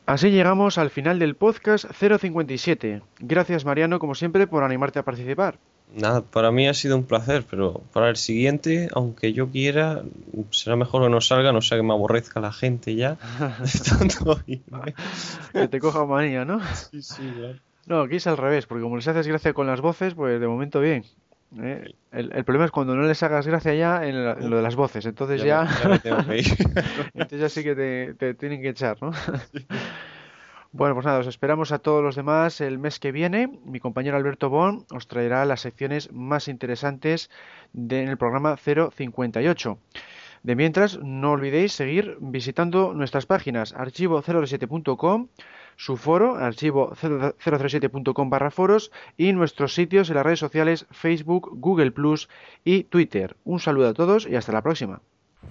Así llegamos al final del podcast 057. Gracias Mariano, como siempre, por animarte a participar. Nada, para mí ha sido un placer, pero para el siguiente, aunque yo quiera, será mejor que no salga, no sea que me aborrezca la gente ya. [laughs] que te coja manía, ¿no? Sí, sí, claro. No, aquí es al revés, porque como les haces gracia con las voces, pues de momento bien. ¿eh? El, el problema es cuando no les hagas gracia ya en, la- en lo de las voces, entonces ya, me- ya me tengo que ir. [laughs] entonces ya sí que te, te tienen que echar, ¿no? Bueno, pues nada, os esperamos a todos los demás el mes que viene. Mi compañero Alberto Bon os traerá las secciones más interesantes de- en el programa 058. De mientras, no olvidéis seguir visitando nuestras páginas archivo007.com, su foro, archivo007.com barra foros y nuestros sitios en las redes sociales Facebook, Google Plus y Twitter. Un saludo a todos y hasta la próxima.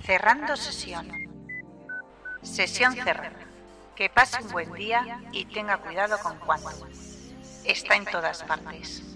Cerrando sesión. Sesión cerrada. Que pase un buen día y tenga cuidado con cuánto. Está en todas partes.